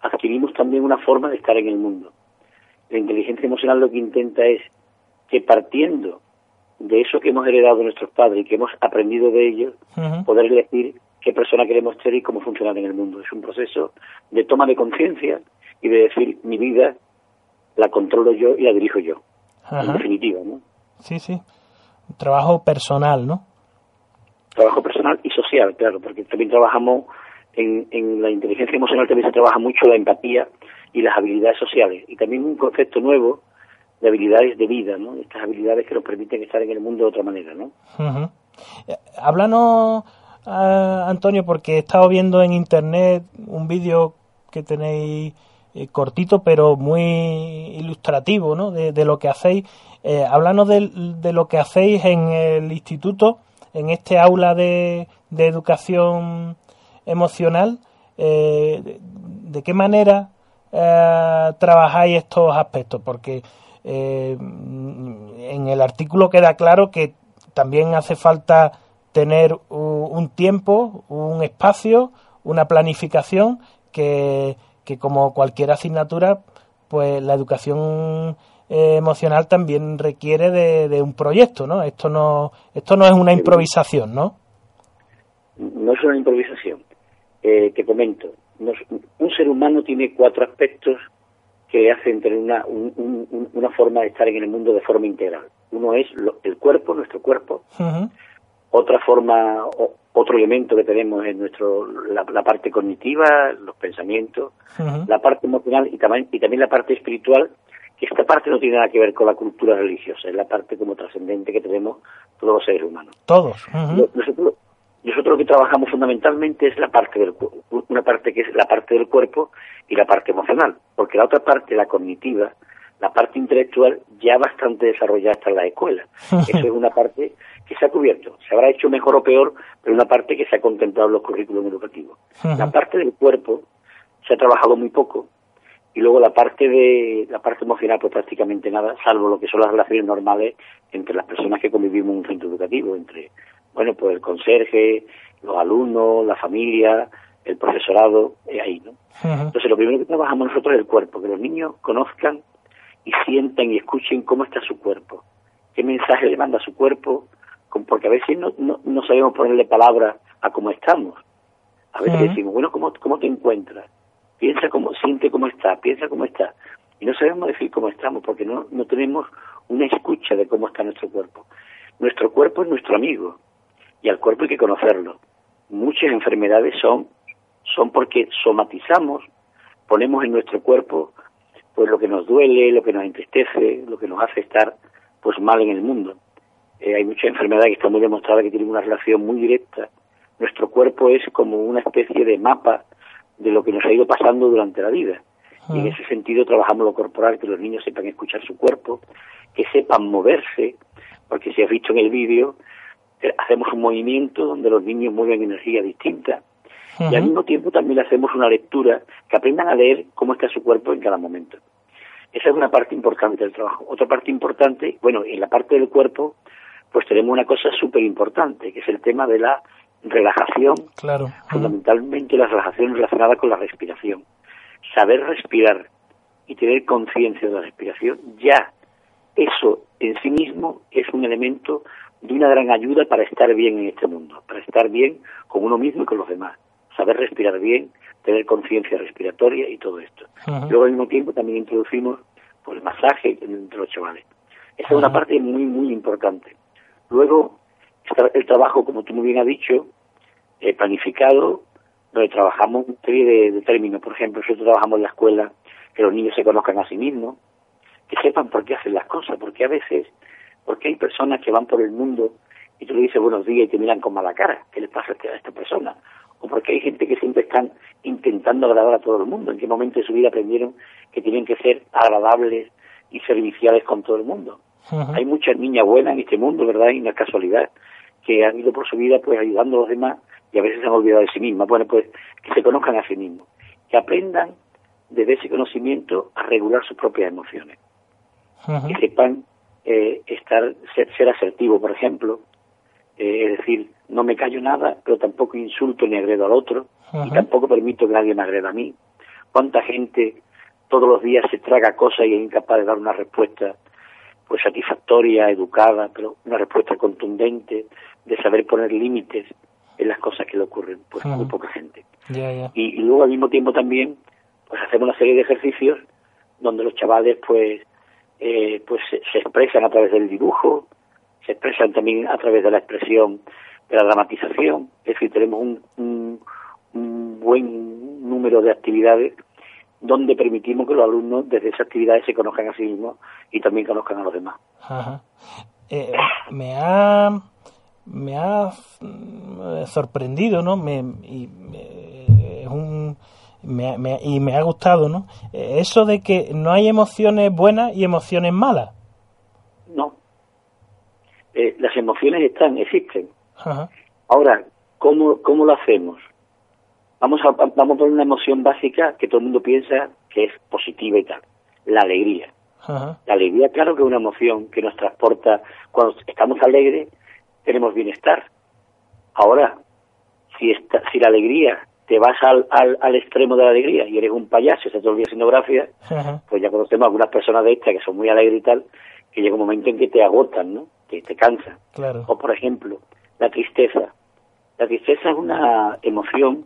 adquirimos también una forma de estar en el mundo. La inteligencia emocional lo que intenta es que partiendo de eso que hemos heredado de nuestros padres y que hemos aprendido de ellos, poder elegir qué persona queremos ser y cómo funcionar en el mundo. Es un proceso de toma de conciencia y de decir mi vida la controlo yo y la dirijo yo. En definitiva, ¿no? Sí, sí. Trabajo personal, ¿no? Trabajo personal y social, claro, porque también trabajamos en, en la inteligencia emocional, también se trabaja mucho la empatía y las habilidades sociales. Y también un concepto nuevo de habilidades de vida, ¿no? Estas habilidades que nos permiten estar en el mundo de otra manera, ¿no? Eh, háblanos, eh, Antonio, porque he estado viendo en internet un vídeo que tenéis eh, cortito pero muy ilustrativo ¿no? de, lo que hacéis. Eh, háblanos de, lo que hacéis en el instituto, en este aula de, educación emocional. Eh, de, qué manera eh, trabajáis estos aspectos? Porque en el artículo queda claro que también hace falta tener un tiempo, un espacio, una planificación que, que como cualquier asignatura, pues la educación eh, emocional también requiere de, un proyecto, ¿no? Esto no, esto no es una improvisación, ¿no? No es una improvisación. Eh, te comento, un ser humano tiene cuatro aspectos que hacen tener una, una forma de estar en el mundo de forma integral. Uno es el cuerpo, nuestro cuerpo. Otra forma, otro elemento que tenemos es nuestro, la, parte cognitiva, los pensamientos, la parte emocional y también, y también la parte espiritual, que esta parte no tiene nada que ver con la cultura religiosa, es la parte como trascendente que tenemos todos los seres humanos. Todos. nosotros, nosotros lo que trabajamos fundamentalmente es la parte del una parte que es la parte del cuerpo y la parte emocional, porque la otra parte, la cognitiva, la parte intelectual ya bastante desarrollada está en la escuela. Eso es una parte que se ha cubierto. Se habrá hecho mejor o peor, pero una parte que se ha contemplado en los currículos educativos. La parte del cuerpo se ha trabajado muy poco y luego la parte de la parte emocional pues prácticamente nada, salvo lo que son las relaciones normales entre las personas que convivimos en un centro educativo, entre bueno pues el conserje, los alumnos, la familia, el profesorado, es ahí, ¿no? Entonces lo primero que trabajamos nosotros es el cuerpo, que los niños conozcan y sientan y escuchen cómo está su cuerpo, qué mensaje le manda a su cuerpo, porque a veces no, no, sabemos ponerle palabras a cómo estamos. A veces decimos, bueno, ¿cómo, ¿cómo te encuentras? Piensa cómo, siente cómo está, piensa cómo está. Y no sabemos decir cómo estamos porque no, no tenemos una escucha de cómo está nuestro cuerpo. Nuestro cuerpo es nuestro amigo y al cuerpo hay que conocerlo. Muchas enfermedades son, son porque somatizamos, ponemos en nuestro cuerpo pues lo que nos duele, lo que nos entristece, lo que nos hace estar pues mal en el mundo. Eh, hay muchas enfermedades que están muy demostradas que tienen una relación muy directa. Nuestro cuerpo es como una especie de mapa de lo que nos ha ido pasando durante la vida. Y en ese sentido trabajamos lo corporal, que los niños sepan escuchar su cuerpo, que sepan moverse, porque si has visto en el vídeo, hacemos un movimiento donde los niños mueven energía distinta. Y al mismo tiempo también le hacemos una lectura, que aprendan a leer cómo está su cuerpo en cada momento. Esa es una parte importante del trabajo. Otra parte importante, bueno, en la parte del cuerpo, pues tenemos una cosa súper importante, que es el tema de la relajación, Claro. fundamentalmente la relajación relacionada con la respiración. Saber respirar y tener conciencia de la respiración, ya eso en sí mismo es un elemento de una gran ayuda para estar bien en este mundo, para estar bien con uno mismo y con los demás. Saber respirar bien, tener conciencia respiratoria y todo esto. Luego al mismo tiempo también introducimos pues, el masaje entre los chavales. Esa es una parte muy, muy importante. Luego está el trabajo, como tú muy bien has dicho, eh, planificado, donde trabajamos una serie de, de términos. Por ejemplo, nosotros trabajamos en la escuela que los niños se conozcan a sí mismos, que sepan por qué hacen las cosas, porque a veces, porque hay personas que van por el mundo y tú le dices buenos días y te miran con mala cara, ¿qué le pasa a esta- persona? O porque hay gente que siempre están intentando agradar a todo el mundo, en qué momento de su vida aprendieron que tienen que ser agradables y serviciales con todo el mundo. Hay muchas niñas buenas en este mundo, ¿verdad? Y no es casualidad, que han ido por su vida pues ayudando a los demás y a veces se han olvidado de sí mismas. Bueno, pues que se conozcan a sí mismos, que aprendan desde ese conocimiento a regular sus propias emociones, Ujú. que sepan eh, estar ser, ser asertivo, por ejemplo, eh, es decir, no me callo nada, pero tampoco insulto ni agredo al otro y tampoco permito que nadie me agreda a mí. ¿Cuánta gente todos los días se traga cosas y es incapaz de dar una respuesta pues satisfactoria, educada, pero una respuesta contundente, de saber poner límites en las cosas que le ocurren, pues muy poca gente. Y luego al mismo tiempo también pues hacemos una serie de ejercicios donde los chavales pues eh, pues se, se expresan a través del dibujo, se expresan también a través de la expresión de la dramatización, es decir, tenemos un, un, buen número de actividades donde permitimos que los alumnos desde esas actividades se conozcan a sí mismos y también conozcan a los demás. Ajá. Eh, me ha me ha mm, sorprendido, ¿no? Me, y, me- es un, me, ha- me y me ha gustado, ¿no? Eh, Eso de que no hay emociones buenas y emociones malas. No. Eh, las emociones están, existen. Ajá. Ahora, ¿cómo, cómo lo hacemos? Vamos a, vamos a poner una emoción básica que todo el mundo piensa que es positiva y tal. La alegría. Ajá. La alegría, claro que es una emoción que nos transporta. Cuando estamos alegres, tenemos bienestar. Ahora, si, esta, si la alegría te vas al, al, al extremo de la alegría y eres un payaso estás todo el día haciendo gracia, pues ya conocemos algunas personas de estas que son muy alegres y tal, que llega un momento en que te agotan, ¿no? Que te cansan. Claro. O, por ejemplo, la tristeza. La tristeza es una emoción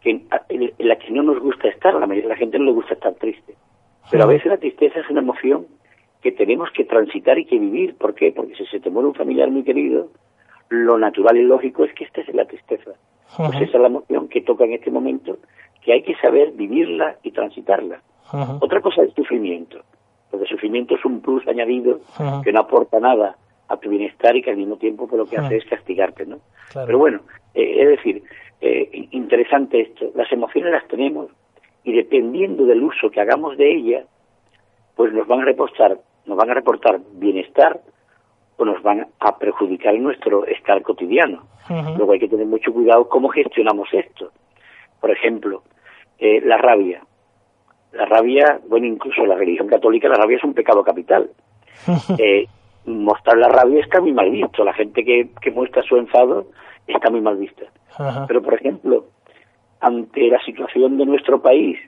que, en la que no nos gusta estar. A la mayoría de la gente no le gusta estar triste. Pero a veces la tristeza es una emoción que tenemos que transitar y que vivir. ¿Por qué? Porque si se te muere un familiar muy querido, lo natural y lógico es que estés en la tristeza. Pues esa es la emoción que toca en este momento, que hay que saber vivirla y transitarla. Otra cosa es el sufrimiento, porque el sufrimiento es un plus añadido que no aporta nada a tu bienestar y que al mismo tiempo pues, lo que hace es castigarte, ¿no? Claro. Pero bueno, eh, es decir, eh, interesante esto, las emociones las tenemos y dependiendo del uso que hagamos de ellas, pues nos van a reportar, nos van a reportar bienestar o nos van a perjudicar en nuestro estar cotidiano. Luego hay que tener mucho cuidado cómo gestionamos esto. Por ejemplo, eh, la rabia. La rabia, bueno, incluso la religión católica, la rabia es un pecado capital. Eh, mostrar la rabia está muy mal visto. La gente que, que muestra su enfado está muy mal vista. Pero, por ejemplo, ante la situación de nuestro país,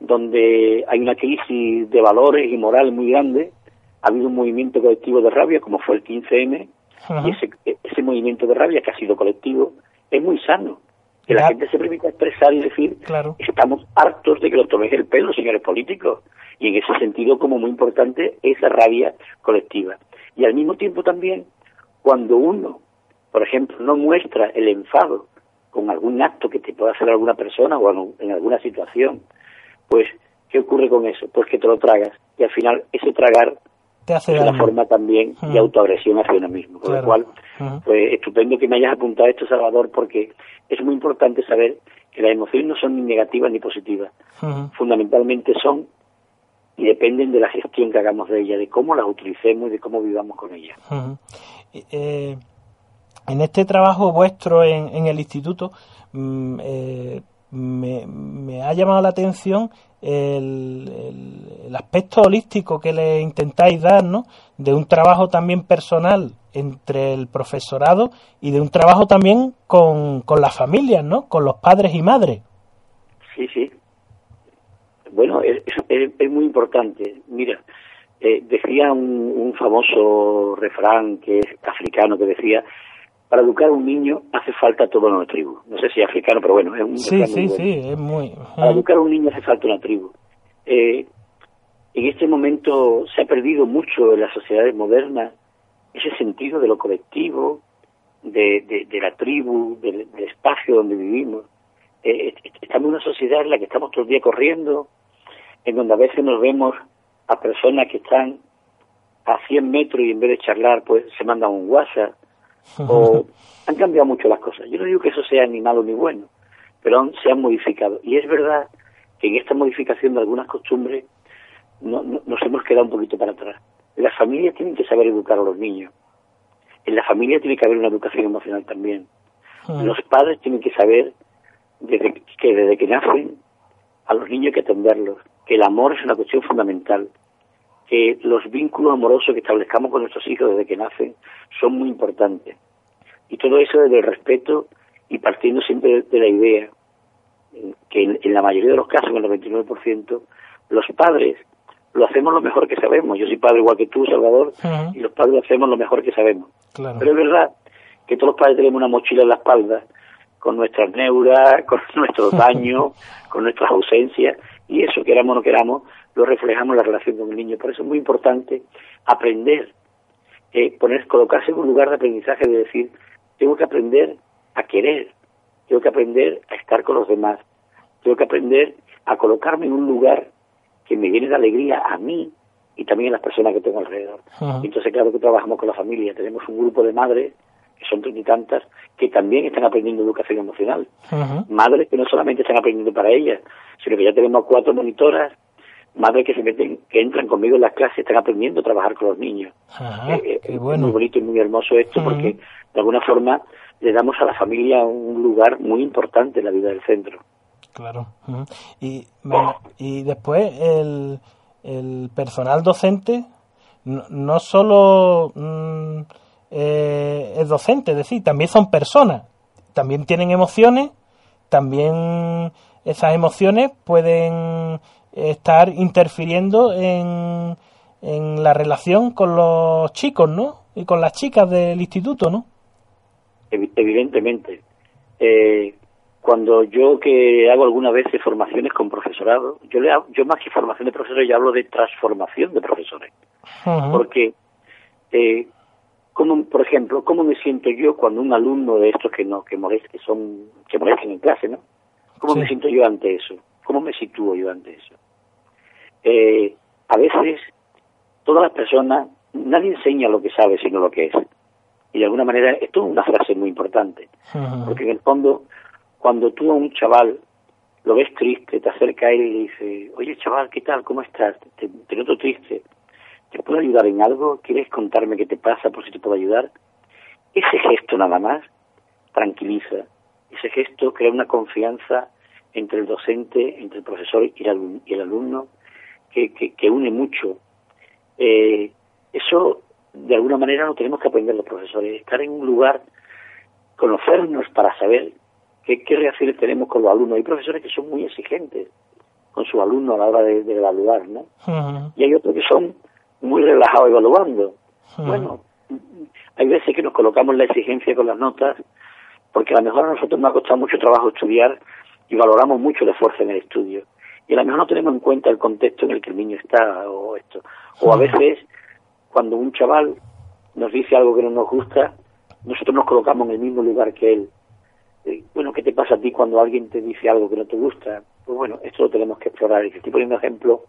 donde hay una crisis de valores y moral muy grande, ha habido un movimiento colectivo de rabia, como fue el 15M, Ajá. y ese, ese movimiento de rabia que ha sido colectivo es muy sano. Que la gente se permita expresar y decir, Claro. estamos hartos de que nos toméis el pelo, señores políticos. Y en ese sentido, como muy importante, esa rabia colectiva. Y al mismo tiempo también, cuando uno, por ejemplo, no muestra el enfado con algún acto que te pueda hacer alguna persona o en alguna situación, pues, ¿qué ocurre con eso? Pues que te lo tragas. Y al final, ese tragar Te hace daño. forma también de autoagresión hacia uno mismo. Con Claro. lo cual, pues estupendo que me hayas apuntado esto, Salvador, porque es muy importante saber que las emociones no son ni negativas ni positivas. Fundamentalmente son y dependen de la gestión que hagamos de ellas, de cómo las utilicemos y de cómo vivamos con ellas. Eh, en este trabajo vuestro en, en el instituto mm, eh, me, me ha llamado la atención el, el- aspecto holístico que le intentáis dar, ¿no? De un trabajo también personal entre el profesorado y de un trabajo también con, con las familias, ¿no? Con los padres y madres. Sí, sí. Bueno, es, es- es muy importante. Mira, eh, decía un, un famoso refrán que es africano que decía, para educar a un niño hace falta toda una tribu. No sé si es africano, pero bueno, es un Sí, sí, bueno. sí, es muy... Para educar a un niño hace falta una tribu. Eh, en este momento se ha perdido mucho en las sociedades modernas ese sentido de lo colectivo, de, de- de la tribu, del, del espacio donde vivimos. Eh, est- estamos en una sociedad en la que estamos todo el día corriendo, en donde a veces nos vemos a personas que están a 100 metros y en vez de charlar, pues se mandan un WhatsApp. O han cambiado mucho las cosas. Yo no digo que eso sea ni malo ni bueno, pero han- se han modificado. Y es verdad que en esta modificación de algunas costumbres no- no- nos hemos quedado un poquito para atrás. Las familias tienen que saber educar a los niños. En la familia tiene que haber una educación emocional también. Los padres tienen que saber desde que desde que nacen a los niños hay que atenderlos, que el amor es una cuestión fundamental, que los vínculos amorosos que establezcamos con nuestros hijos desde que nacen son muy importantes. Y todo eso desde el respeto y partiendo siempre de la idea que en, en la mayoría de los casos, en el 99%, los padres lo hacemos lo mejor que sabemos. Yo soy padre igual que tú, Salvador, y los padres lo hacemos lo mejor que sabemos. Claro. Pero es verdad que todos los padres tenemos una mochila en la espalda con nuestras neuras, con nuestros daños, con nuestras ausencias, y eso, queramos o no queramos, lo reflejamos en la relación con el niño. Por eso es muy importante aprender, eh, poner, colocarse en un lugar de aprendizaje de decir, tengo que aprender a querer, tengo que aprender a estar con los demás, tengo que aprender a colocarme en un lugar que me llene de alegría a mí y también a las personas que tengo alrededor. Entonces, claro que trabajamos con la familia. Tenemos un grupo de madres, que son treinta y tantas, que también están aprendiendo educación emocional. Madres que no solamente están aprendiendo para ellas, sino que ya tenemos cuatro monitoras, madres que se meten, que entran conmigo en las clases, están aprendiendo a trabajar con los niños. Ajá, Eh, eh, Es muy bonito y muy hermoso esto porque de alguna forma le damos a la familia un lugar muy importante en la vida del centro. Claro. Y, y después el, el personal docente no, no solo mm, eh, es docente, es decir, también son personas, también tienen emociones, también esas emociones pueden estar interfiriendo en, en la relación con los chicos, ¿no? Y con las chicas del instituto, ¿no? Evi- evidentemente. Eh, cuando yo que hago algunas veces formaciones con profesorado, yo le hab- yo más que formación de profesores, yo hablo de transformación de profesores. Porque, eh, ¿cómo, por ejemplo, ¿cómo me siento yo cuando un alumno de estos que no que molest, que son que molestan en clase, ¿no? ¿Cómo Sí. me siento yo ante eso? ¿Cómo me sitúo yo ante eso? Eh, a veces, todas las personas, nadie enseña lo que sabe, sino lo que es. Y de alguna manera, esto es una frase muy importante. Porque en el fondo, cuando tú a un chaval lo ves triste, te acerca a él y le dice, oye chaval, ¿qué tal? ¿Cómo estás? Te, te noto triste. ¿Te puedo ayudar en algo? ¿Quieres contarme qué te pasa por si te puedo ayudar? Ese gesto nada más tranquiliza. Ese gesto crea una confianza entre el docente, entre el profesor y el, alum- y el alumno que, que, que une mucho. Eh, eso, de alguna manera, lo tenemos que aprender los profesores. Estar en un lugar, conocernos para saber qué, qué reacciones tenemos con los alumnos. Hay profesores que son muy exigentes con sus alumnos a la hora de, de evaluar, ¿no? Y hay otros que son muy relajados evaluando. Bueno, hay veces que nos colocamos la exigencia con las notas porque a lo mejor a nosotros nos ha costado mucho trabajo estudiar y valoramos mucho el esfuerzo en el estudio. Y a lo mejor no tenemos en cuenta el contexto en el que el niño está o esto. O a veces, cuando un chaval nos dice algo que no nos gusta, nosotros nos colocamos en el mismo lugar que él. Eh, Bueno, ¿qué te pasa a ti cuando alguien te dice algo que no te gusta? Pues bueno, esto lo tenemos que explorar. Y te estoy poniendo ejemplos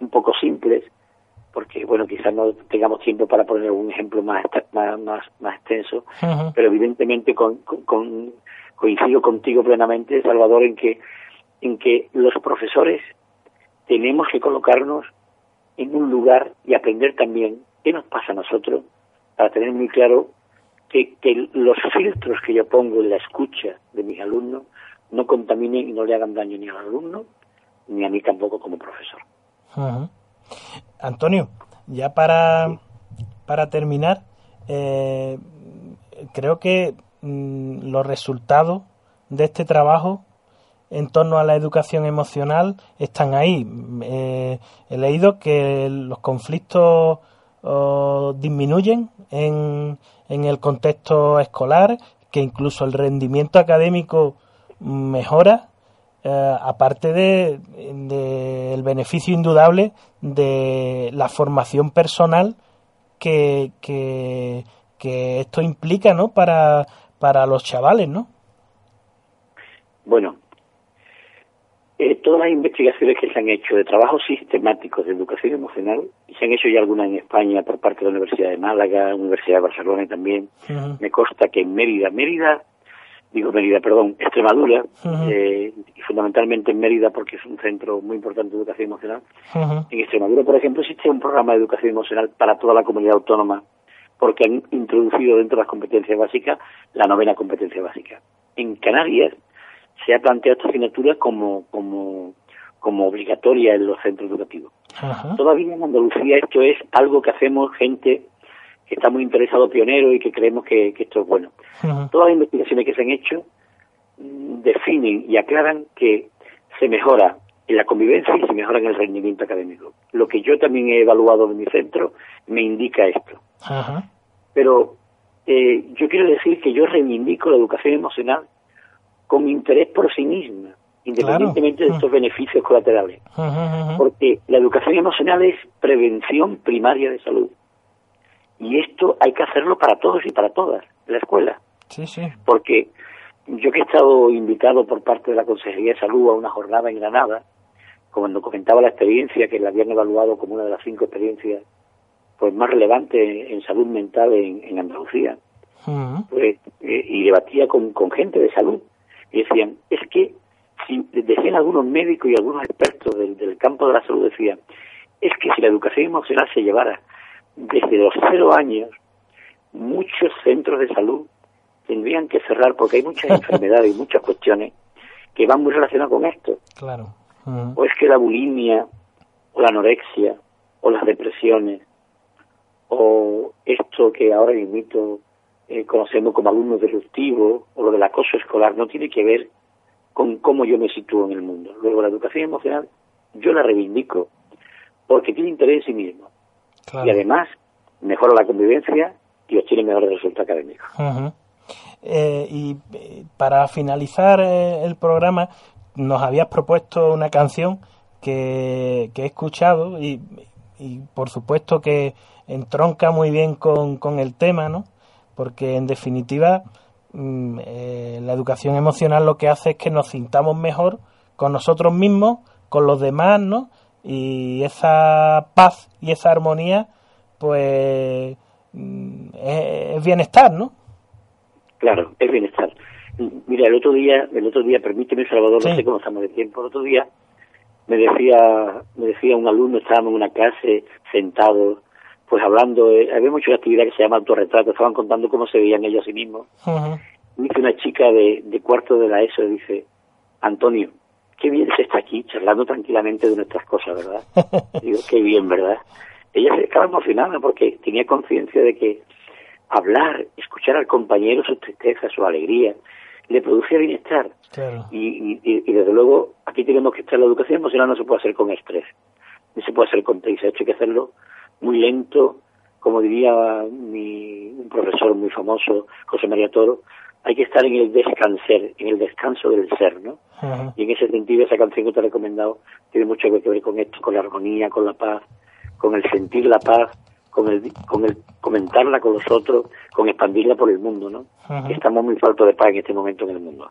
un poco simples, porque bueno, quizás no tengamos tiempo para poner un ejemplo más más más, más extenso, pero evidentemente con, con- con- coincido contigo plenamente, Salvador, en que en que los profesores tenemos que colocarnos en un lugar y aprender también qué nos pasa a nosotros para tener muy claro que, que los filtros que yo pongo en la escucha de mis alumnos no contaminen y no le hagan daño ni al alumno ni a mí tampoco como profesor. Antonio, ya para, para terminar, eh, creo que mm, los resultados de este trabajo en torno a la educación emocional están ahí. Eh, he leído que los conflictos disminuyen en, en el contexto escolar, que incluso el rendimiento académico mejora eh, aparte de, de el beneficio indudable de la formación personal que, que, que esto implica ¿no? para, para los chavales, ¿no? Bueno, eh, todas las investigaciones que se han hecho de trabajos sistemáticos de educación emocional, y se han hecho ya algunas en España por parte de la Universidad de Málaga, Universidad de Barcelona y también, me consta que en Mérida, Mérida, digo Mérida, perdón, Extremadura, eh, y fundamentalmente en Mérida porque es un centro muy importante de educación emocional, en Extremadura, por ejemplo, existe un programa de educación emocional para toda la comunidad autónoma porque han introducido dentro de las competencias básicas la novena competencia básica. En Canarias se ha planteado esta asignatura como, como, como obligatoria en los centros educativos. Ajá. Todavía en Andalucía esto es algo que hacemos gente que está muy interesado, pionero, y que creemos que, que esto es bueno. Todas las investigaciones que se han hecho mm, definen y aclaran que se mejora en la convivencia y se mejora en el rendimiento académico. Lo que yo también he evaluado en mi centro me indica esto. Ajá. Pero eh, yo quiero decir que yo reivindico la educación emocional con interés por sí misma, independientemente Claro. de estos beneficios colaterales. Porque la educación emocional es prevención primaria de salud. Y esto hay que hacerlo para todos y para todas, en la escuela. Sí, sí. Porque yo que he estado invitado por parte de la Consejería de Salud a una jornada en Granada, cuando comentaba la experiencia que la habían evaluado como una de las cinco experiencias pues más relevantes en salud mental en, en Andalucía, pues, eh, y debatía con, con gente de salud y decían, es que, si, decían algunos médicos y algunos expertos del, del campo de la salud, decían, es que si la educación emocional se llevara desde los cero años, muchos centros de salud tendrían que cerrar porque hay muchas enfermedades y muchas cuestiones que van muy relacionadas con esto. Claro. O es que la bulimia, o la anorexia, o las depresiones, o esto que ahora mismo eh, conocemos como alumnos disruptivos, o lo del acoso escolar, no tiene que ver con cómo yo me sitúo en el mundo. Luego, la educación emocional, yo la reivindico porque tiene interés en sí mismo. Claro. Y además, mejora la convivencia y obtiene mejores resultados académicos. Ujú. Eh, y eh, para finalizar eh, el programa, nos habías propuesto una canción que, que he escuchado y, y por supuesto que entronca muy bien con, con el tema, ¿no? Porque en definitiva mm, eh, la educación emocional lo que hace es que nos sintamos mejor con nosotros mismos, con los demás, ¿no? Y esa paz y esa armonía, pues mm, es, es bienestar, ¿no? Claro, es bienestar. Mira, el otro día, el otro día, permíteme Salvador, no sé cómo estamos de tiempo, el otro día me decía, me decía un alumno, estábamos en una clase sentados, pues hablando, eh, había mucho una actividad que se llama autorretrato, estaban contando cómo se veían ellos a sí mismos. Ujú. Dice una chica de, de cuarto de la ESO, dice, Antonio, qué bien se está aquí charlando tranquilamente de nuestras cosas, ¿verdad? Digo, qué bien, ¿verdad? Ella se estaba emocionada porque tenía conciencia de que hablar, escuchar al compañero su tristeza, su alegría, le producía bienestar. Claro. Y, y, y desde luego, aquí tenemos que estar, la educación emocional no se puede hacer con estrés, ni se puede hacer con prisa, hay que hacerlo muy lento, como diría mi, un profesor muy famoso, José María Toro, hay que estar en el descanser, en el descanso del ser, ¿no? Y en ese sentido, esa canción que te he recomendado tiene mucho que ver con esto, con la armonía, con la paz, con el sentir la paz, con el, con el comentarla con los otros, con expandirla por el mundo, ¿no? Estamos muy faltos de paz en este momento en el mundo.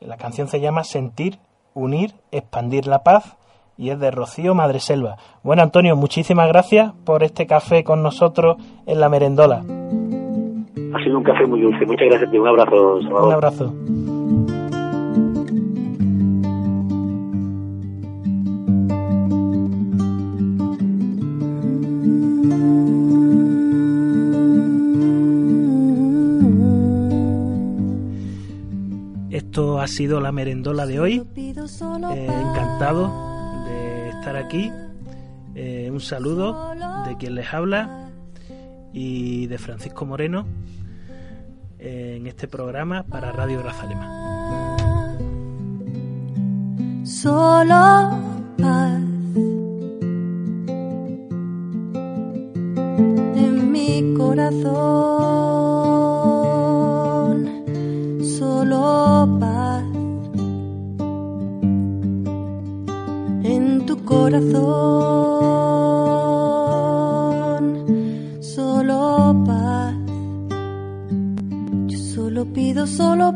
La canción se llama Sentir, Unir, Expandir la Paz y es de Rocío Madreselva. Bueno, Antonio, muchísimas gracias por este café con nosotros en la merendola. Ha sido un café muy dulce. Muchas gracias y un abrazo, Un abrazo. Esto ha sido la merendola de hoy. Eh, encantado aquí. Eh, un saludo de quien les habla y de Francisco Moreno en este programa para Radio Grazalema. Solo paz en mi corazón, corazón, solo paz. Yo solo pido solo